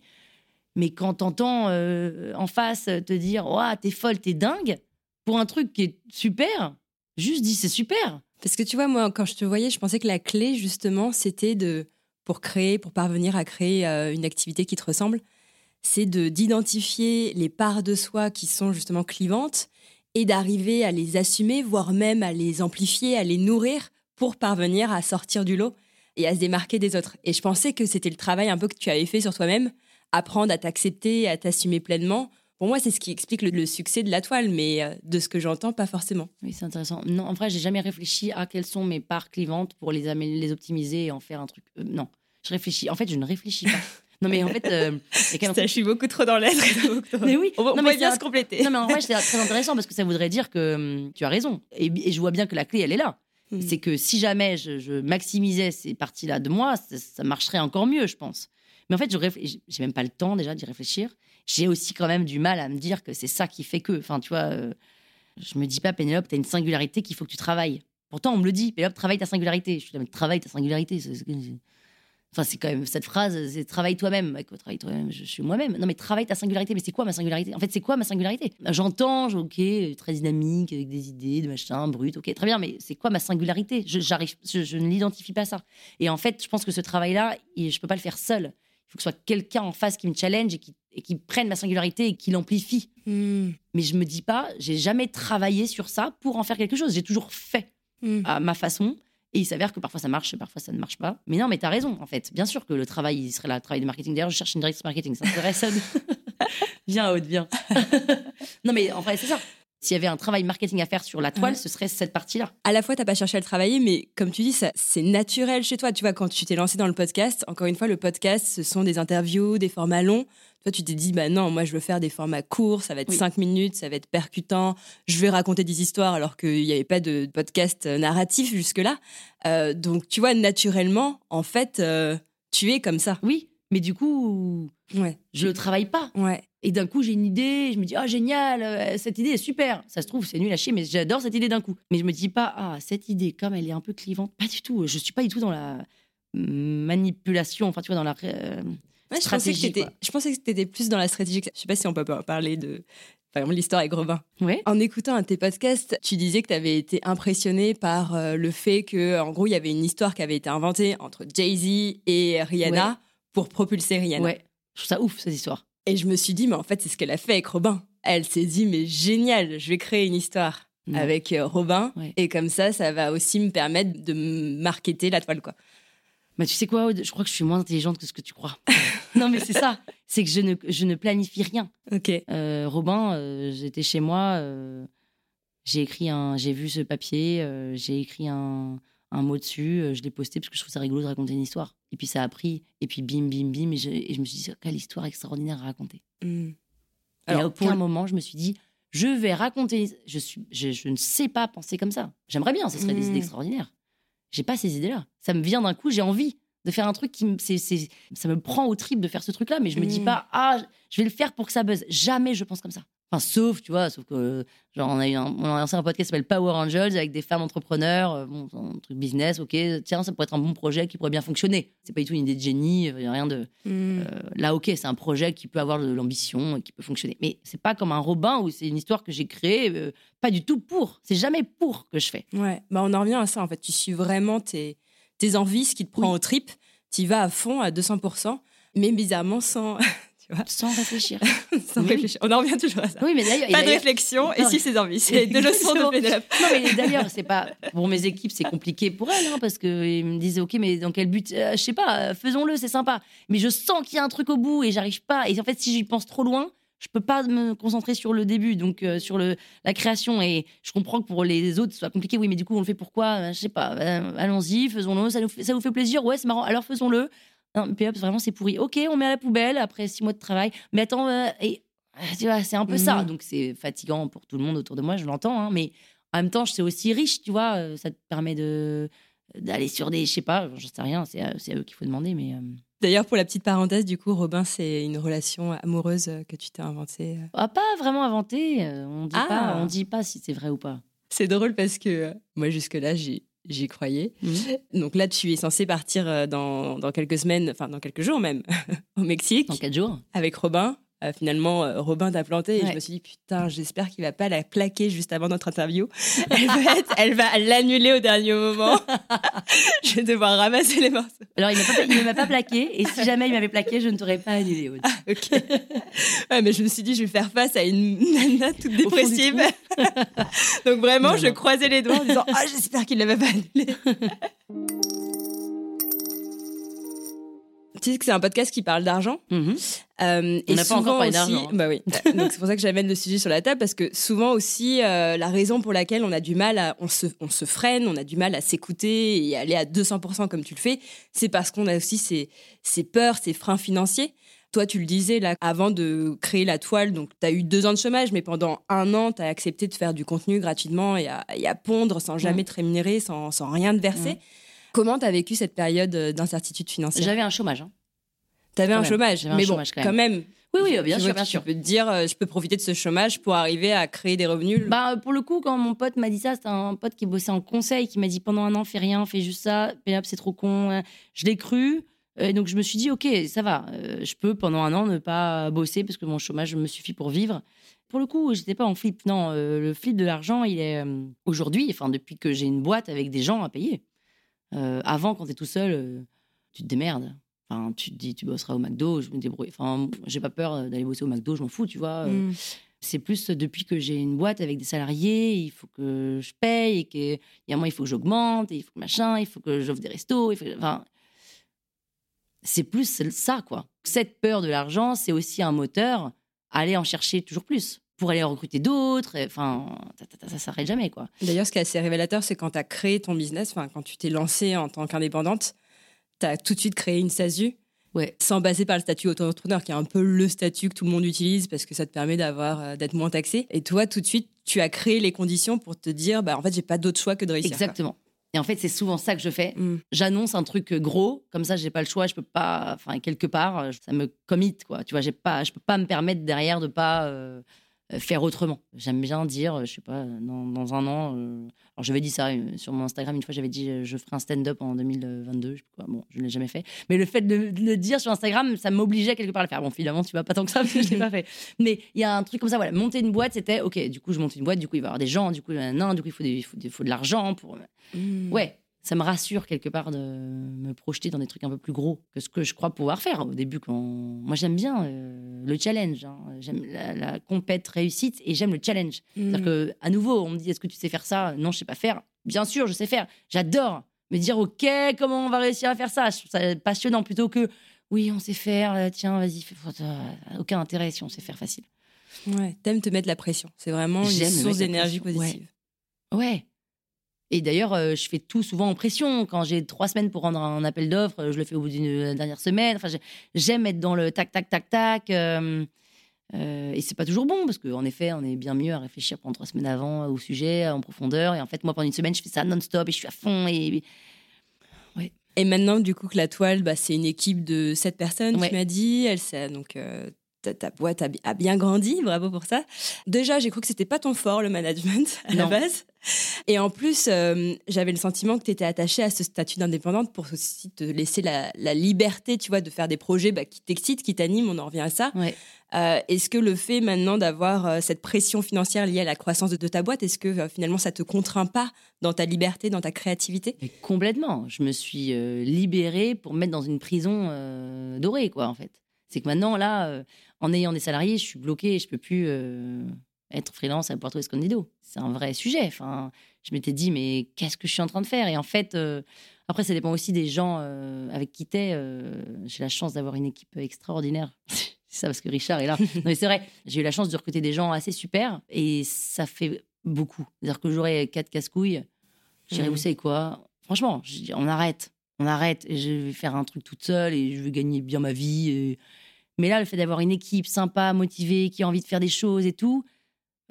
mais quand t'entends euh, en face te dire, ouah, t'es folle, t'es dingue, pour un truc qui est super, juste dis, c'est super. Parce que tu vois, moi, quand je te voyais, je pensais que la clé, justement, c'était de, pour créer, pour parvenir à créer euh, une activité qui te ressemble, c'est de d'identifier les parts de soi qui sont justement clivantes et d'arriver à les assumer, voire même à les amplifier, à les nourrir pour parvenir à sortir du lot et à se démarquer des autres. Et je pensais que c'était le travail un peu que tu avais fait sur toi-même, apprendre à t'accepter, à t'assumer pleinement. Pour moi, c'est ce qui explique le, le succès de la toile, mais euh, de ce que j'entends, pas forcément. Oui, c'est intéressant. Non, en vrai, j'ai jamais réfléchi à quelles sont mes parts clivantes pour les, les optimiser et en faire un truc. Euh, non, je réfléchis. En fait, je ne réfléchis pas. non, mais en fait, euh, quand Je suis beaucoup trop dans l'être. Mais oui. on, va- on Non, mais bien se compléter. Non, mais en vrai, c'est très intéressant parce que ça voudrait dire que hum, tu as raison. Et, et je vois bien que la clé, elle est là. Mm. C'est que si jamais je, je maximisais ces parties-là de moi, ça, ça marcherait encore mieux, je pense. Mais en fait, je j'ai même pas le temps déjà d'y réfléchir. J'ai aussi quand même du mal à me dire que c'est ça qui fait que. Enfin, tu vois, euh, je me dis pas, Pénélope, t'as une singularité qu'il faut que tu travailles. Pourtant, on me le dit, Pénélope, travaille ta singularité. Je suis là, mais travaille ta singularité. Enfin, c'est quand même cette phrase, c'est travaille toi-même. Travaille toi-même, je suis moi-même. Non, mais travaille ta singularité. Mais c'est quoi ma singularité? En fait, c'est quoi ma singularité? J'entends, je- ok, très dynamique, avec des idées, de machin, brut, ok, très bien, mais c'est quoi ma singularité? Je, j'arrive, je, je ne l'identifie pas ça. Et en fait, je pense que ce travail-là, il- je peux pas le faire seul. Il faut que ce soit quelqu'un en face qui me challenge et qui, et qui prenne ma singularité et qui l'amplifie. Mm. Mais je me dis pas, j'ai jamais travaillé sur ça pour en faire quelque chose. J'ai toujours fait Mm. à ma façon. Et il s'avère que parfois ça marche, parfois ça ne marche pas. Mais non, mais t'as raison, en fait. Bien sûr que le travail, il serait là, le travail de marketing. D'ailleurs, je cherche une directrice marketing, ça m'intéresse. viens, Aude, viens. non, mais en vrai, c'est ça. S'il y avait un travail marketing à faire sur la toile, Ouais. ce serait cette partie-là. à la fois, t'as pas cherché à le travailler, mais comme tu dis, ça, c'est naturel chez toi. Tu vois, quand tu t'es lancé dans le podcast, encore une fois, le podcast, ce sont des interviews, des formats longs. Toi, tu t'es dit, bah non, moi, je veux faire des formats courts, ça va être Oui. cinq minutes, ça va être percutant, je vais raconter des histoires alors qu'il n'y avait pas de podcast euh, narratif jusque-là. Euh, donc, tu vois, naturellement, en fait, euh, tu es comme ça. Oui, mais du coup, Ouais, je le travaille pas. ouais. Et d'un coup, j'ai une idée, je me dis, ah, génial, euh, cette idée est super. Ça se trouve, c'est nul à chier, mais j'adore cette idée d'un coup. Mais je me dis pas, ah, cette idée, comme elle est un peu clivante, pas du tout. Je suis pas du tout dans la manipulation, enfin, tu vois, dans la. euh, Ouais, je, pensais que Stratégie, t'étais- je pensais que plus dans la stratégie. Je sais pas si on peut parler de, par exemple, l'histoire avec Robin. Ouais. En écoutant un de tes podcasts, tu disais que tu avais été impressionné par euh, le fait que, en gros, il y avait une histoire qui avait été inventée entre Jay-Z et Rihanna Ouais. Pour propulser Rihanna. Ouais. Je trouve ça ouf, cette histoire. Et je me suis dit, mais en fait, c'est ce qu'elle a fait avec Robin. Elle s'est dit, mais génial, je vais créer une histoire avec euh, Robin. Ouais. Et comme ça, ça va aussi me permettre de me marketer la toile, quoi. Bah, tu sais quoi, Aude? Je crois que je suis moins intelligente que ce que tu crois. non, mais c'est ça. C'est que je ne, je ne planifie rien. Ok. Euh, Robin, euh, j'étais chez moi, euh, j'ai écrit un, j'ai vu ce papier, j'ai écrit un, un mot dessus, euh, je l'ai posté parce que je trouve ça rigolo de raconter une histoire. Et puis ça a pris, et puis bim, bim, bim, et je, et je me suis dit quelle histoire extraordinaire à raconter. Hmm. et à aucun moment je me suis dit je vais raconter, je suis, je, je ne sais pas penser comme ça. J'aimerais bien, ce serait des idées extraordinaires. J'ai pas ces idées-là. Ça me vient d'un coup, j'ai envie de faire un truc qui me, c'est, ça me prend au trip de faire ce truc-là, mais je me dis Mm. pas, ah, je vais le faire pour que ça buzz. Jamais je pense comme ça. Enfin, sauf, tu vois, sauf que, genre, on a, eu un, on a lancé un podcast qui s'appelle Power Angels avec des femmes entrepreneurs, euh, bon, un truc business, ok, tiens, ça pourrait être un bon projet qui pourrait bien fonctionner. C'est pas du tout une idée de génie, il y a rien de. Hmm. euh, là, ok, c'est un projet qui peut avoir de l'ambition et qui peut fonctionner. Mais c'est pas comme un Robin où c'est une histoire que j'ai créée, euh, pas du tout pour. C'est jamais pour que je fais. Ouais, bah on en revient à ça en fait. Tu suis vraiment tes, tes envies, ce qui te prend Oui. au trip. Tu y vas à fond, à 200%, mais bizarrement sans, tu vois, Sans réfléchir. sans Oui. réfléchir. On en revient toujours à ça. oui, mais d'ailleurs. Pas de réflexion et si ses envies. C'est deux leçons de Pénélope. Non, mais d'ailleurs, c'est pas. Pour mes équipes, c'est compliqué pour elles, hein, parce qu'ils me disaient, OK, mais dans quel but Euh, Je sais pas, euh, faisons-le, c'est sympa. Mais je sens qu'il y a un truc au bout et j'arrive pas. Et en fait, si j'y pense trop loin, je peux pas me concentrer sur le début, donc euh, sur le, la création. Et je comprends que pour les autres, ce soit compliqué. Oui, mais du coup, on le fait pourquoi? Euh, Je sais pas. euh, Allons-y, faisons-le. Ça, nous ça vous fait plaisir? Ouais, c'est marrant. Alors faisons-le. Non, hop, vraiment, c'est pourri. OK, on met à la poubelle après six mois de travail. Mais attends, euh, et, euh, tu vois, c'est un peu ça. Mhm. Donc c'est fatigant pour tout le monde autour de moi, je l'entends. hein, mais en même temps, c'est aussi riche, tu vois. euh, Ça te permet de d'aller sur des, je sais pas, j'en sais rien. C'est à, eux qu'il faut demander, mais euh, D'ailleurs, pour la petite parenthèse, du coup, Robin, c'est une relation amoureuse que tu t'es inventée. ah, pas vraiment inventé. euh, On dit Ah. pas, on dit pas si c'est vrai ou pas. C'est drôle parce que moi, jusque-là, j'y j'y croyais. Mhm. Donc là, tu es censé partir euh, dans, dans quelques semaines, enfin dans quelques jours même, au Mexique, Dans quatre jours. avec Robin euh, finalement, euh, Robin t'a planté. Et Ouais. je me suis dit, putain, j'espère qu'il va pas la plaquer juste avant notre interview. Elle va, être- elle va l'annuler au dernier moment. je vais devoir ramasser les morceaux. Alors, il ne m'a pas plaqué. Et si jamais il m'avait plaqué, je ne t'aurais pas annulé. Aude. Ok. Ouais, mais je me suis dit, je vais faire face à une nana toute dépressive. Donc vraiment, Non, je non. croisais les doigts en disant, ah, j'espère qu'il l'avait pas annulé. Tu sais que c'est un podcast qui parle d'argent. Mhm. Euh, On n'a pas encore parlé d'argent, hein. Bah oui. Donc c'est pour ça que j'amène le sujet sur la table parce que souvent aussi euh, la raison pour laquelle on a du mal à, on se, on se freine, on a du mal à s'écouter et aller à 200% comme tu le fais, c'est parce qu'on a aussi ces, ces peurs, ces freins financiers. Toi, tu le disais là, avant de créer la toile, donc tu as eu deux ans de chômage, mais pendant un an, tu as accepté de faire du contenu gratuitement et à, et à pondre sans jamais te rémunérer, sans, sans rien te verser. Mm. Comment tu as vécu cette période euh, d'incertitude financière? J'avais un chômage. hein. Tu avais quand un même. chômage, J'avais un mais bon, chômage quand quand même. Oui, oui, bien sûr, bien sûr. peux te dire, euh, je peux profiter de ce chômage pour arriver à créer des revenus. Bah, pour le coup, quand mon pote m'a dit ça, c'était un pote qui bossait en conseil, qui m'a dit pendant un an, fais rien, fais juste ça. Pénélope, c'est trop con. hein. Je l'ai cru. Et donc, je me suis dit, OK, ça va. euh, je peux pendant un an ne pas bosser parce que mon chômage me suffit pour vivre. Pour le coup, j'étais pas en flip. Non, euh, le flip de l'argent, il est euh, aujourd'hui, enfin, depuis que j'ai une boîte avec des gens à payer. Euh, avant, quand tu es tout seul, euh, tu te démerdes. Enfin, tu te dis, tu bosseras au McDo, je me débrouille. Enfin, j'ai pas peur d'aller bosser au McDo, je m'en fous, tu vois. euh, Mm. c'est plus depuis que j'ai une boîte avec des salariés, il faut que je paye, et qu'il y a moment, il faut que j'augmente, il faut que machin, il faut que j'offre des restos. Il faut que- enfin, c'est plus ça, quoi. Cette peur de l'argent, c'est aussi un moteur à aller en chercher toujours plus pour aller recruter d'autres. Enfin, ça, ça s'arrête jamais, quoi. D'ailleurs, ce qui est assez révélateur, c'est quand tu as créé ton business, enfin, quand tu t'es lancé en tant qu'indépendante, tu as tout de suite créé une SASU. Ouais. Sans passer par le statut auto-entrepreneur, qui est un peu le statut que tout le monde utilise parce que ça te permet d'avoir, euh, d'être moins taxé. Et toi, tout de suite, tu as créé les conditions pour te dire, bah, en fait, j'ai pas d'autre choix que de réussir. quoi. Exactement. Et en fait, c'est souvent ça que je fais. Mm. J'annonce un truc gros, comme ça, j'ai pas le choix, je peux pas, enfin, quelque part, euh, ça me commit, quoi. Tu vois, j'ai pas, je peux pas me permettre derrière de pas euh, faire autrement. J'aime bien dire, euh, je sais pas, dans, dans un an, euh, alors j'avais dit ça euh, sur mon Instagram une fois, j'avais dit, euh, je ferai un stand-up en 2022, je sais quoi. Bon, je ne l'ai jamais fait. Mais le fait de, de le dire sur Instagram, ça m'obligeait quelque part à le faire. Bon, finalement, tu vas pas tant que ça, parce que je l'ai pas fait. Mais il y a un truc comme ça, voilà, monter une boîte, c'était, ok, du coup, je monte une boîte, du coup, il va y avoir des gens, du coup, non, du coup, il faut, des- il faut, des- il faut de l'argent pour. Mm. Ouais, ça me rassure quelque part de me projeter dans des trucs un peu plus gros que ce que je crois pouvoir faire au début. Quand moi, j'aime bien euh, le challenge, hein. j'aime la, la compète réussite et j'aime le challenge. Mm. C'est-à-dire que à nouveau, on me dit est-ce que tu sais faire ça? Non, je sais pas faire. Bien sûr, je sais faire. J'adore me dire ok, comment on va réussir à faire ça? Je trouve ça passionnant plutôt que oui, on sait faire. euh, Tiens, vas-y, fais. euh, Aucun intérêt si on sait faire facile. Ouais, t'aimes te mettre la pression. C'est vraiment une source d'énergie positive. Ouais. Et d'ailleurs, euh, je fais tout souvent en pression. Quand j'ai trois semaines pour rendre un appel d'offres, je le fais au bout d'une euh, dernière semaine. Enfin, j'ai- j'aime être dans le tac, tac, tac, tac. euh, euh, et c'est pas toujours bon parce qu'en effet, on est bien mieux à réfléchir pendant trois semaines avant euh, au sujet, en profondeur. Et en fait, moi, pendant une semaine, je fais ça non-stop et je suis à fond. Et Et maintenant, du coup, que la toile, bah, c'est une équipe de sept personnes, Ouais. tu m'as dit. Elle, donc, ta, boîte a, bi- a bien grandi, bravo pour ça. Déjà, j'ai cru que c'était pas ton fort, le management, à la base. Et en plus, euh, j'avais le sentiment que tu étais attachée à ce statut d'indépendante pour aussi te laisser la, la liberté, tu vois, de faire des projets bah, qui t'excitent, qui t'animent, on en revient à ça. ouais. Euh, est-ce que le fait maintenant d'avoir euh, cette pression financière liée à la croissance de, de ta boîte, est-ce que finalement ça te contraint pas dans ta liberté, dans ta créativité? Mais complètement. Je me suis libérée pour me mettre dans une prison dorée, quoi, en fait. C'est que maintenant, là, euh, en ayant des salariés, je suis bloquée, je peux plus euh, être freelance à Puerto Escondido. C'est un vrai sujet. Enfin, je m'étais dit, mais qu'est-ce que je suis en train de faire? Et en fait, euh, après, ça dépend aussi des gens euh, avec qui t'es. euh, J'ai la chance d'avoir une équipe extraordinaire. c'est ça, parce que Richard est là. non, mais c'est vrai, j'ai eu la chance de recruter des gens assez super et ça fait beaucoup. C'est-à-dire que j'aurais quatre casse-couilles. Je dirais, Mhm. vous savez quoi Franchement, on arrête. On arrête. Je vais faire un truc toute seule et je veux gagner bien ma vie. et- Mais là, le fait d'avoir une équipe sympa, motivée, qui a envie de faire des choses et tout,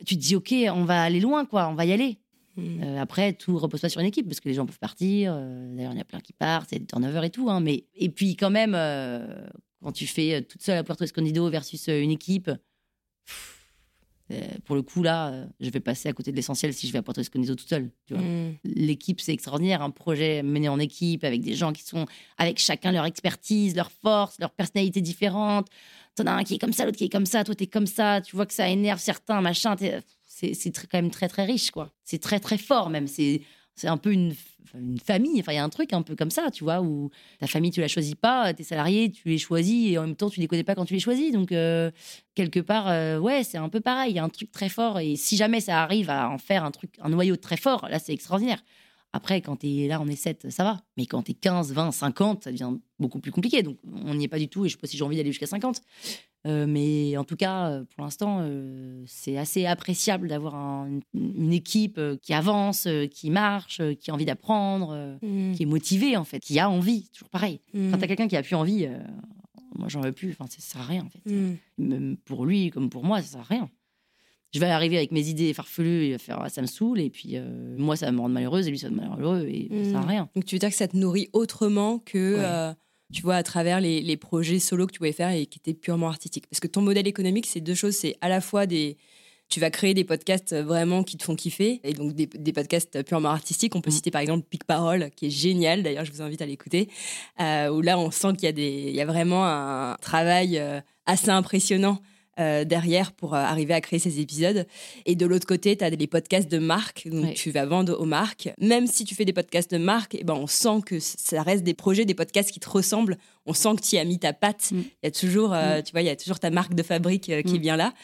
tu te dis, OK, on va aller loin, quoi. On va y aller. Mm. Euh, après, tout repose pas sur une équipe parce que les gens peuvent partir. euh, D'ailleurs, il y en a plein qui partent, c'est turnover et tout. hein, mais et puis quand même, euh, quand tu fais toute seule à Puerto Escondido versus une équipe, pff, pour le coup, là, euh, je vais passer à côté de l'essentiel si je vais apporter ce connaît tout seul. Tu vois. Mm. L'équipe, c'est extraordinaire. Un projet mené en équipe avec des gens qui sont avec chacun leur expertise, leur force, leur personnalité différente. T'en as un qui est comme ça, l'autre qui est comme ça, toi t'es comme ça. Tu vois que ça énerve certains, machin. C'est quand même très très riche, quoi. C'est très très fort même. C'est c'est un peu une, famille. Enfin, il y a un truc un peu comme ça, tu vois, où ta famille, tu la choisis pas, tes salariés, tu les choisis et en même temps, tu les connais pas quand tu les choisis. Donc, euh, quelque part, euh, ouais, c'est un peu pareil. Il y a un truc très fort. Et si jamais ça arrive à en faire un truc, un noyau très fort, là, c'est extraordinaire. Après, quand tu es là, on est 7, ça va. Mais quand tu es 15, 20, 50, ça devient beaucoup plus compliqué. Donc, on n'y est pas du tout. Et je sais pas si j'ai envie d'aller jusqu'à 50. Euh, mais en tout cas, euh, pour l'instant, euh, c'est assez appréciable d'avoir un- une équipe qui avance, qui marche, qui a envie d'apprendre, euh, Mm. qui est motivée, en fait, qui a envie. Toujours pareil. Mm. Quand tu as quelqu'un qui a plus envie, euh, moi, j'en veux plus. Enfin, ça sert à rien, en fait. Mm. Même pour lui comme pour moi, ça sert à rien. Je vais arriver avec mes idées farfelues et faire ça me saoule et puis euh, moi ça va me rendre malheureuse et lui ça va me rendre malheureux et ça sert à Mm. rien. Donc tu veux dire que ça te nourrit autrement que, Ouais. euh, tu vois, à travers les, les projets solo que tu pouvais faire et qui étaient purement artistiques? Parce que ton modèle économique, c'est deux choses. C'est à la fois des... Tu vas créer des podcasts vraiment qui te font kiffer, et donc des, des podcasts purement artistiques. On peut Mm. citer par exemple Pic Parole, qui est génial. D'ailleurs, je vous invite à l'écouter. Euh, où là, on sent qu'il y a, des, il y a vraiment un travail euh, assez impressionnant euh, derrière pour euh, arriver à créer ces épisodes. Et de l'autre côté, tu as les podcasts de marque, donc tu vas vendre aux marques. Même si tu fais des podcasts de marque, eh ben, on sent que ça reste des projets, des podcasts qui te ressemblent. On sent que tu y as mis ta patte. Mm. Il y a toujours, euh, tu vois, il y a toujours ta marque de fabrique qui est Mm. là.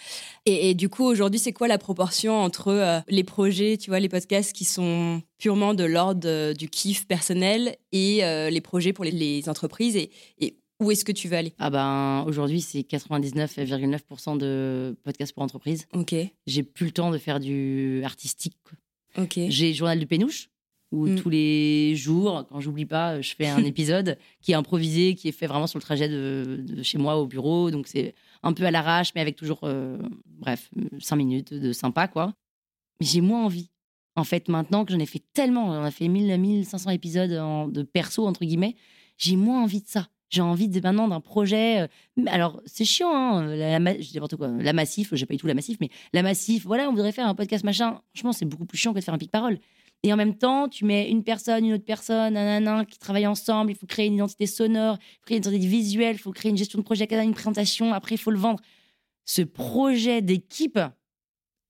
Et, et du coup, aujourd'hui, c'est quoi la proportion entre les projets, tu vois, les podcasts qui sont purement de l'ordre du kiff personnel et les projets pour les, les entreprises et, et où est-ce que tu veux aller? Ah ben aujourd'hui c'est 99,9% de podcasts pour entreprise. Ok, J'ai plus le temps de faire du artistique. quoi. ok. J'ai journal de Pénouche où Mm. tous les jours, quand j'oublie pas, je fais un épisode qui est improvisé, qui est fait vraiment sur le trajet de, de chez moi au bureau. Donc c'est un peu à l'arrache, mais avec toujours, euh, bref, cinq minutes de sympa, quoi. Mais j'ai moins envie. En fait, maintenant que j'en ai fait tellement, on a fait 1000, 1500 épisodes en- de perso, entre guillemets, j'ai moins envie de ça. J'ai envie de, maintenant d'un projet. euh, alors, c'est chiant, hein, la, la- je dis n'importe quoi. La Massif, j'ai pas eu tout la Massif, mais la Massif, voilà, on voudrait faire un podcast machin. Franchement, c'est beaucoup plus chiant que de faire un pic-parole. Et en même temps, tu mets une personne, une autre personne, nanana, qui travaillent ensemble. Il faut créer une identité sonore, il faut créer une identité visuelle, il faut créer une gestion de projet, une présentation. Après, il faut le vendre. Ce projet d'équipe,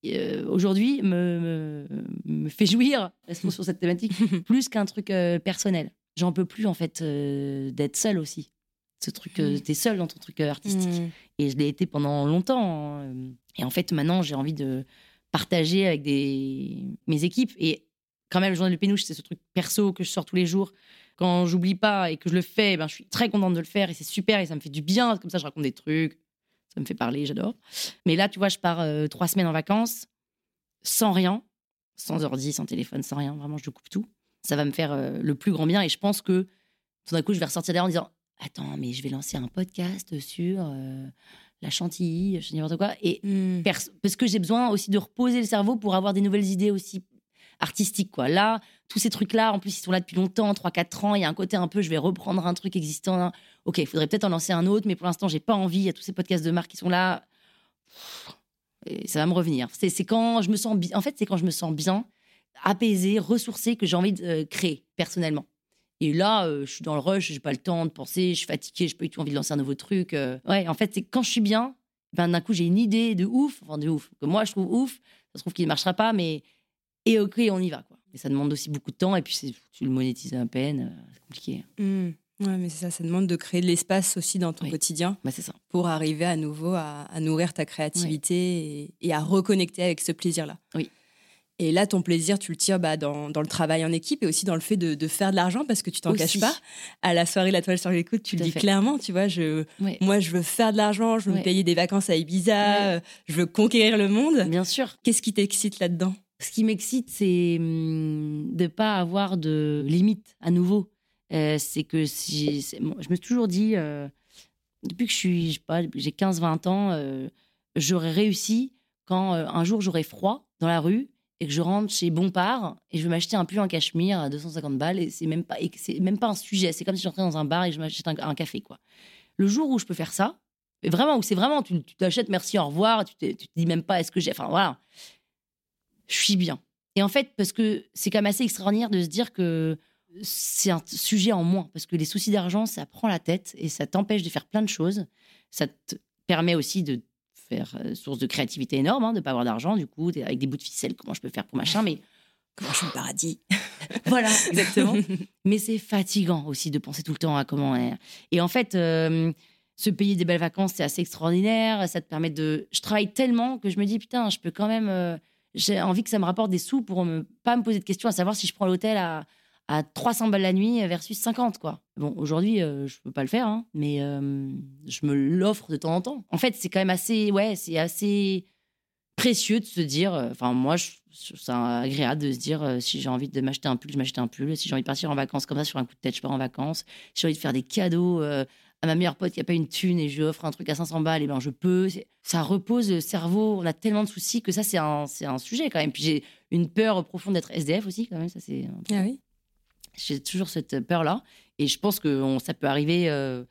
euh, aujourd'hui, me, me, me fait jouir, sur cette thématique, plus qu'un truc euh, personnel. J'en peux plus, en fait, euh, d'être seule aussi. Ce truc, euh, t'es seule dans ton truc euh, artistique. Mm. Et je l'ai été pendant longtemps. hein. Et en fait, maintenant, j'ai envie de partager avec des... mes équipes. Et quand même, le journal de Pénouche, c'est ce truc perso que je sors tous les jours. Quand j'oublie pas et que je le fais, ben, je suis très contente de le faire et c'est super et ça me fait du bien. Comme ça, je raconte des trucs. Ça me fait parler, j'adore. Mais là, tu vois, je pars euh, trois semaines en vacances sans rien, sans ordi, sans téléphone, sans rien. Vraiment, je coupe tout. Ça va me faire euh, le plus grand bien. Et je pense que tout d'un coup, je vais ressortir derrière en disant Attends, mais je vais lancer un podcast sur euh, la chantilly, je sais n'importe quoi. Et Mm. pers- parce que j'ai besoin aussi de reposer le cerveau pour avoir des nouvelles idées aussi artistiques. Quoi. Là, tous ces trucs-là, en plus, ils sont là depuis longtemps, 3-4 ans. Il y a un côté un peu, je vais reprendre un truc existant. hein. Ok, il faudrait peut-être en lancer un autre, mais pour l'instant, j'ai pas envie. Il y a tous ces podcasts de marque qui sont là. Et ça va me revenir. C'est c'est quand je me sens bien. En fait, c'est quand je me sens bien, apaisée, ressourcée, que j'ai envie de euh, créer personnellement. Et là, euh, je suis dans le rush, j'ai pas le temps de penser, je suis fatiguée, j'ai pas du tout envie de lancer un nouveau truc. euh. Ouais, en fait, c'est quand je suis bien, ben, d'un coup, j'ai une idée de ouf, enfin de ouf, que moi je trouve ouf, ça se trouve qu'il ne marchera pas, mais. Et ok, on y va, quoi. Et ça demande aussi beaucoup de temps, et puis c'est- tu le monétises à peine, euh, c'est compliqué. Mm. Ouais, mais c'est ça, ça demande de créer de l'espace aussi dans ton Oui. quotidien Bah, c'est ça. pour arriver à nouveau à, à nourrir ta créativité et, et à reconnecter avec ce plaisir-là. Oui. Et là, ton plaisir, tu le tires bah, dans, dans le travail en équipe et aussi dans le fait de, de faire de l'argent parce que tu t'en caches pas. À la soirée La Toile sur l'écoute, tu Tout le dis fait. clairement, tu vois, je, Ouais. moi, je veux faire de l'argent, je veux me payer des vacances à Ibiza, Ouais. je veux conquérir le monde. Bien sûr. Qu'est-ce qui t'excite là-dedans? Ce qui m'excite, c'est hum, de pas avoir de limite à nouveau. Euh, c'est que si, je me suis toujours dit, euh, depuis que je suis, je sais pas, j'ai 15-20 ans, euh, j'aurais réussi quand un jour j'aurais froid dans la rue et que je rentre chez Bompard et je veux m'acheter un pull en cachemire à 250 balles et c'est même pas, c'est même pas un sujet. C'est comme si j'entrais dans un bar et je m'achète un, café, quoi. Le jour où je peux faire ça, vraiment, où c'est vraiment, tu t'achètes, merci, au revoir, tu, tu te dis même pas est-ce que j'ai. Enfin voilà. Je suis bien. Et en fait, parce que c'est quand même assez extraordinaire de se dire que c'est un sujet en moins. Parce que les soucis d'argent, ça prend la tête et ça t'empêche de faire plein de choses. Ça te permet aussi de faire euh, source de créativité énorme, hein, de pas avoir d'argent. Du coup, avec des bouts de ficelle, comment je peux faire pour machin. Mais Comment je suis le paradis voilà, exactement. Mais c'est fatigant aussi de penser tout le temps à comment. est- Et en fait, euh, se payer des belles vacances, c'est assez extraordinaire. Ça te permet de. Je travaille tellement que je me dis, putain, je peux quand même. euh, J'ai envie que ça me rapporte des sous pour ne pas me poser de questions, à savoir si je prends l'hôtel à, à 300 balles la nuit versus 50, quoi. Bon, aujourd'hui, euh, je peux pas le faire, hein, mais euh, je me l'offre de temps en temps. En fait, c'est quand même assez. Ouais, c'est assez précieux de se dire. euh, Enfin, moi, ça agréable de se dire euh, si j'ai envie de m'acheter un pull, je m'achète un pull. Si j'ai envie de partir en vacances comme ça sur un coup de tête, je pars en vacances. Si j'ai envie de faire des cadeaux à ma meilleure pote qui a pas une thune et je lui offre un truc à 500 balles, et ben je peux. C'est- Ça repose le cerveau. On a tellement de soucis que ça, c'est un, c'est un sujet quand même. Puis j'ai une peur profonde d'être SDF aussi, quand même. Ça, c'est Ah oui j'ai toujours cette peur-là. Et je pense que on- ça peut arriver euh,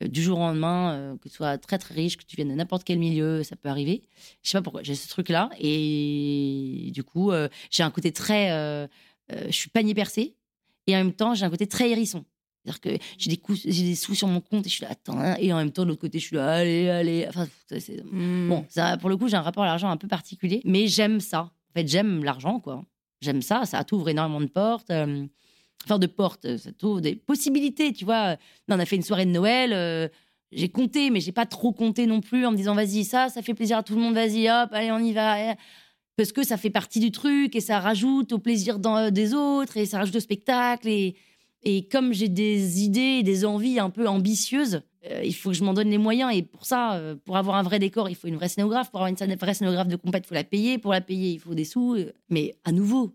du jour au lendemain, euh, que tu sois très très riche, que tu viennes de n'importe quel milieu, ça peut arriver. Je sais pas pourquoi, j'ai ce truc-là. Et du coup, euh, j'ai un côté très. je suis panier percé. Et en même temps, j'ai un côté très hérisson. C'est-à-dire que j'ai des, coups, j'ai des sous sur mon compte et je suis là, attends. hein. Et en même temps, de l'autre côté, je suis là, allez, allez. Enfin, c'est- c'est- Hmm. Bon, ça, pour le coup, j'ai un rapport à l'argent un peu particulier, mais j'aime ça. En fait, j'aime l'argent, quoi. J'aime ça, ça t'ouvre énormément de portes. Euh, Enfin, de portes, ça t'ouvre des possibilités, tu vois. On a fait une soirée de Noël, euh, j'ai compté, mais j'ai pas trop compté non plus en me disant, vas-y, ça, ça fait plaisir à tout le monde, vas-y, hop, allez, on y va. Parce que ça fait partie du truc et ça rajoute au plaisir dans- des autres et ça rajoute au spectacle. Et, et comme j'ai des idées et des envies un peu ambitieuses, euh, il faut que je m'en donne les moyens. Et pour ça, euh, pour avoir un vrai décor, il faut une vraie scénographe. Pour avoir une vraie scénographe de compète, il faut la payer. Pour la payer, il faut des sous. euh. Mais à nouveau,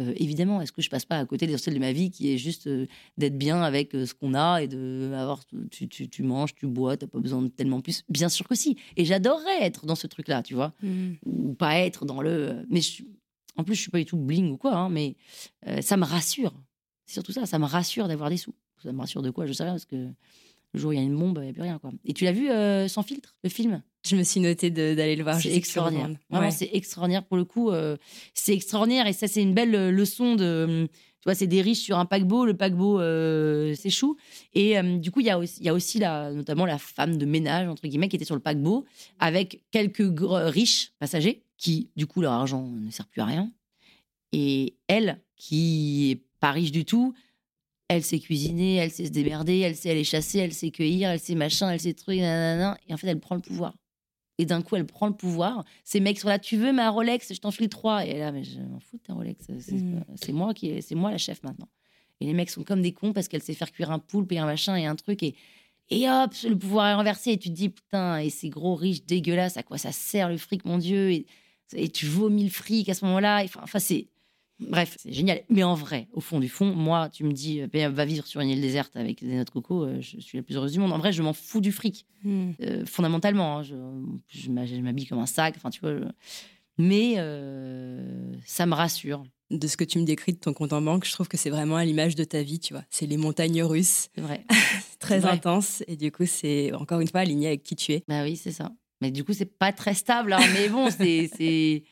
euh, évidemment, est-ce que je passe pas à côté de l'essentiel de ma vie qui est juste euh, d'être bien avec euh, ce qu'on a et de avoir tu, tu, tu manges, tu bois, t'as pas besoin de tellement plus. Bien sûr que si. Et j'adorerais être dans ce truc-là, tu vois Hmm. ou pas être dans le. Mais je- en plus, je suis pas du tout bling ou quoi, hein, mais ça me rassure. C'est surtout ça, ça me rassure d'avoir des sous. Ça me rassure de quoi Je sais rien, parce que le jour où il y a une bombe, il n'y a plus rien. Quoi. Et tu l'as vu euh, sans filtre, le film? Je me suis noté de- d'aller le voir. C'est extraordinaire. Vraiment, Ouais. c'est extraordinaire pour le coup. euh, c'est extraordinaire et ça, c'est une belle euh, leçon de. Tu vois, c'est des riches sur un paquebot. Le paquebot euh, s'échoue. Et euh, du coup, il y a aussi, y a aussi la, notamment la femme de ménage, entre guillemets, qui était sur le paquebot avec quelques riches passagers qui, du coup, leur argent ne sert plus à rien. Et elle, qui est pas riche du tout, elle sait cuisiner, elle sait se démerder, elle sait aller chasser, elle sait cueillir, elle sait machin, elle sait truc, nanana. Et en fait, elle prend le pouvoir. Et d'un coup, elle prend le pouvoir. Ces mecs sont là, tu veux ma Rolex, je t'en file trois. Et là, mais je m'en fous de ta Rolex. C'est Mm. c'est moi qui, est- c'est moi la chef maintenant. Et les mecs sont comme des cons parce qu'elle sait faire cuire un poulpe et un machin et un truc. Et, et hop, le pouvoir est renversé. Et tu te dis, putain, et ces gros riches dégueulasses, à quoi ça sert le fric, mon Dieu? Et, et tu vomis le fric à ce moment-là. Enfin, c'est. Bref, c'est génial. Mais en vrai, au fond du fond, moi, tu me dis, euh, va vivre sur une île déserte avec des noix de coco, euh, je suis la plus heureuse du monde. En vrai, je m'en fous du fric Hmm. euh, fondamentalement. hein, je m'habille comme un sac, enfin tu vois. je- Mais euh, ça me rassure, De ce que tu me décris de ton compte en banque, je trouve que c'est vraiment à l'image de ta vie, tu vois. C'est les montagnes russes, c'est vrai. c'est très vrai. intense, et du coup, c'est encore une fois aligné avec qui tu es. bah oui, c'est ça. Mais du coup, c'est pas très stable, hein, mais bon, c'est c'est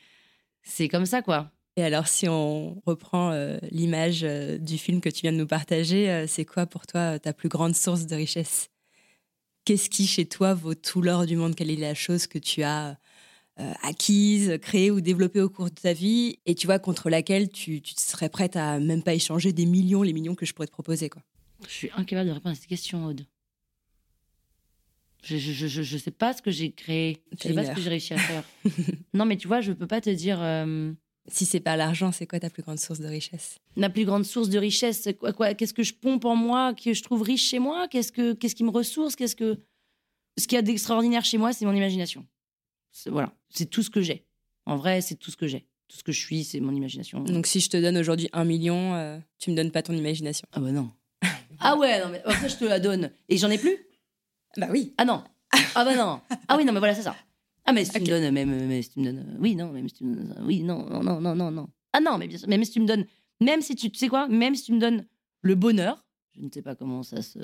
c'est comme ça quoi. Et alors, si on reprend euh, l'image euh, du film que tu viens de nous partager, euh, c'est quoi pour toi ta plus grande source de richesse? Qu'est-ce qui, chez toi, vaut tout l'or du monde? Quelle est la chose que tu as acquise, créée ou développée au cours de ta vie? Et tu vois contre laquelle tu, tu serais prête à même pas échanger des millions, les millions que je pourrais te proposer quoi? Je suis incapable de répondre à cette question, Aude. Je, je, je, je- sais pas ce que j'ai créé. Je T'as sais pas ce que j'ai réussi à faire. non, mais tu vois, je peux pas te dire. euh, Si c'est pas l'argent, c'est quoi ta plus grande source de richesse? Ma plus grande source de richesse, c'est quoi, quoi Qu'est-ce que je pompe en moi, que je trouve riche chez moi? Qu'est-ce que qu'est-ce qui me ressource? Qu'est-ce que ce qu'il y a d'extraordinaire chez moi, c'est mon imagination. C'est- Voilà, c'est tout ce que j'ai. En vrai, c'est tout ce que j'ai. Tout ce que je suis, c'est mon imagination. Donc si je te donne aujourd'hui un million, euh, tu me donnes pas ton imagination? Ah bah non. ah ouais, non mais après je te la donne et j'en ai plus? Bah oui. Ah non. Ah bah non. Ah oui non mais voilà c'est ça. Ah mais si tu me donnes même mais si tu me donnes euh, oui non même si tu me donnes oui non non non non non. Ah non mais bien sûr même si tu me donnes même si tu tu sais quoi même si tu me donnes le bonheur je ne sais pas comment ça se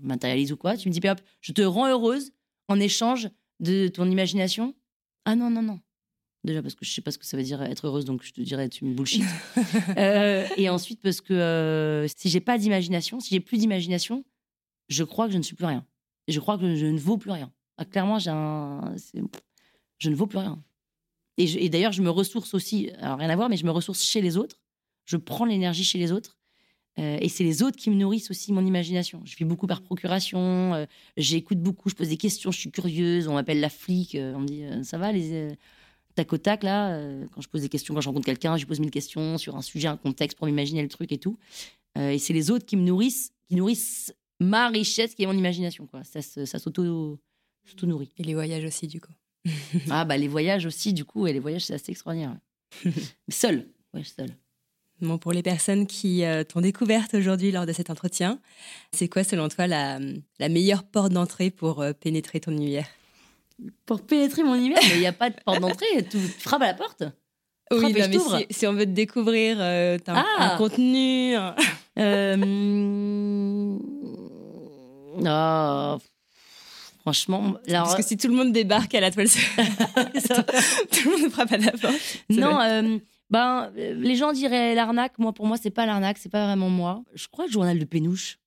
matérialise ou quoi tu me dis hop je te rends heureuse en échange de ton imagination Ah non, non, non. Déjà parce que je sais pas ce que ça veut dire être heureuse, donc je te dirais tu me bullshit. Euh, et ensuite parce que euh, si j'ai pas d'imagination, si j'ai plus d'imagination, je crois que je ne suis plus rien. Et je crois que je ne vaux plus rien. Ah, clairement, j'ai un, je ne vaux plus rien. Et, d'ailleurs, je me ressource aussi. Alors rien à voir, mais je me ressource chez les autres. Je prends l'énergie chez les autres. Euh, et c'est les autres qui me nourrissent aussi mon imagination. Je vis beaucoup par procuration, euh, j'écoute beaucoup, je pose des questions, je suis curieuse, on m'appelle la flic, euh, on me dit ça va les tac au tac là, quand je pose des questions, quand je rencontre quelqu'un, je pose mille questions sur un sujet, un contexte pour m'imaginer le truc et tout. Et c'est les autres qui me nourrissent, qui nourrissent ma richesse qui est mon imagination. Quoi. Ça, ça s'auto s'auto-nourrit. Et les voyages aussi, du coup. Ah bah les voyages aussi, du coup, et les voyages c'est assez extraordinaire. ouais. Seul, ouais, seul. Bon, pour les personnes qui euh, t'ont découverte aujourd'hui lors de cet entretien, c'est quoi, selon toi, la, la meilleure porte d'entrée pour euh, pénétrer ton univers? Pour pénétrer mon univers, mais il n'y a pas de porte d'entrée, tu frappes à la porte. Oui, non, mais si, si on veut te découvrir, euh, t'as un, Ah un contenu. un- Euh, ah, franchement, alors, Parce que si tout le monde débarque à la toile, tout le monde frappe à la porte. non, euh, ben, euh, les gens diraient l'arnaque. Moi, pour moi, c'est pas l'arnaque, c'est pas vraiment moi. Je crois le journal de Pénouche.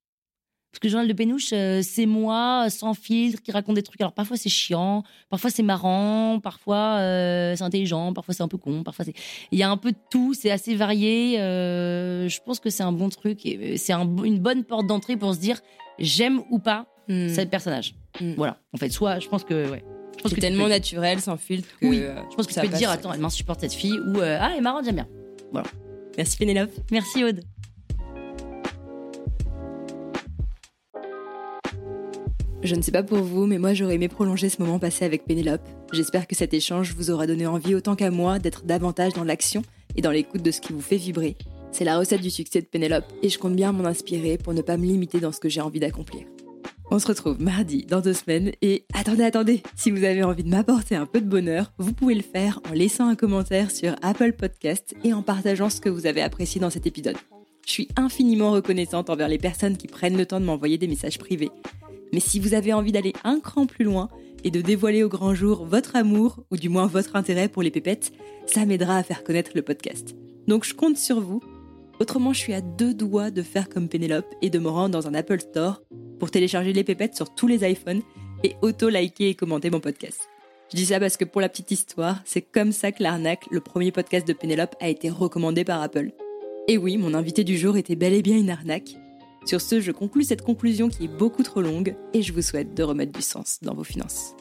Parce que le journal de Pénouche, euh, c'est moi, sans filtre, qui raconte des trucs. Alors parfois c'est chiant, parfois c'est marrant, parfois euh, c'est intelligent, parfois c'est un peu con, parfois c'est. Il y a un peu de tout, c'est assez varié. euh, je pense que c'est un bon truc et c'est un- une bonne porte d'entrée pour se dire j'aime ou pas Hmm. ce personnage. Mm. Voilà. En fait, soit je pense que ouais. Je pense C'est que tu tellement peux- naturel, sans filtre. Que, Oui, euh, Je pense que tu ça peux te dire attends, elle m'insupporte cette fille ou euh, ah elle est marrante, j'aime bien. Merci Pénélope. Merci Aude. Je ne sais pas pour vous, mais moi j'aurais aimé prolonger ce moment passé avec Pénélope. J'espère que cet échange vous aura donné envie autant qu'à moi d'être davantage dans l'action et dans l'écoute de ce qui vous fait vibrer. C'est la recette du succès de Pénélope et je compte bien m'en inspirer pour ne pas me limiter dans ce que j'ai envie d'accomplir. On se retrouve mardi dans deux semaines et attendez, attendez, si vous avez envie de m'apporter un peu de bonheur, vous pouvez le faire en laissant un commentaire sur Apple Podcast et en partageant ce que vous avez apprécié dans cet épisode. Je suis infiniment reconnaissante envers les personnes qui prennent le temps de m'envoyer des messages privés. Mais si vous avez envie d'aller un cran plus loin et de dévoiler au grand jour votre amour, ou du moins votre intérêt pour les pépettes, ça m'aidera à faire connaître le podcast. Donc je compte sur vous. Autrement, je suis à deux doigts de faire comme Pénélope et de me rendre dans un Apple Store pour télécharger les pépettes sur tous les iPhones et auto-liker et commenter mon podcast. Je dis ça parce que pour la petite histoire, c'est comme ça que l'arnaque, le premier podcast de Pénélope, a été recommandé par Apple. Et oui, mon invité du jour était bel et bien une arnaque. Sur ce, je conclus cette conclusion qui est beaucoup trop longue et je vous souhaite de remettre du sens dans vos finances.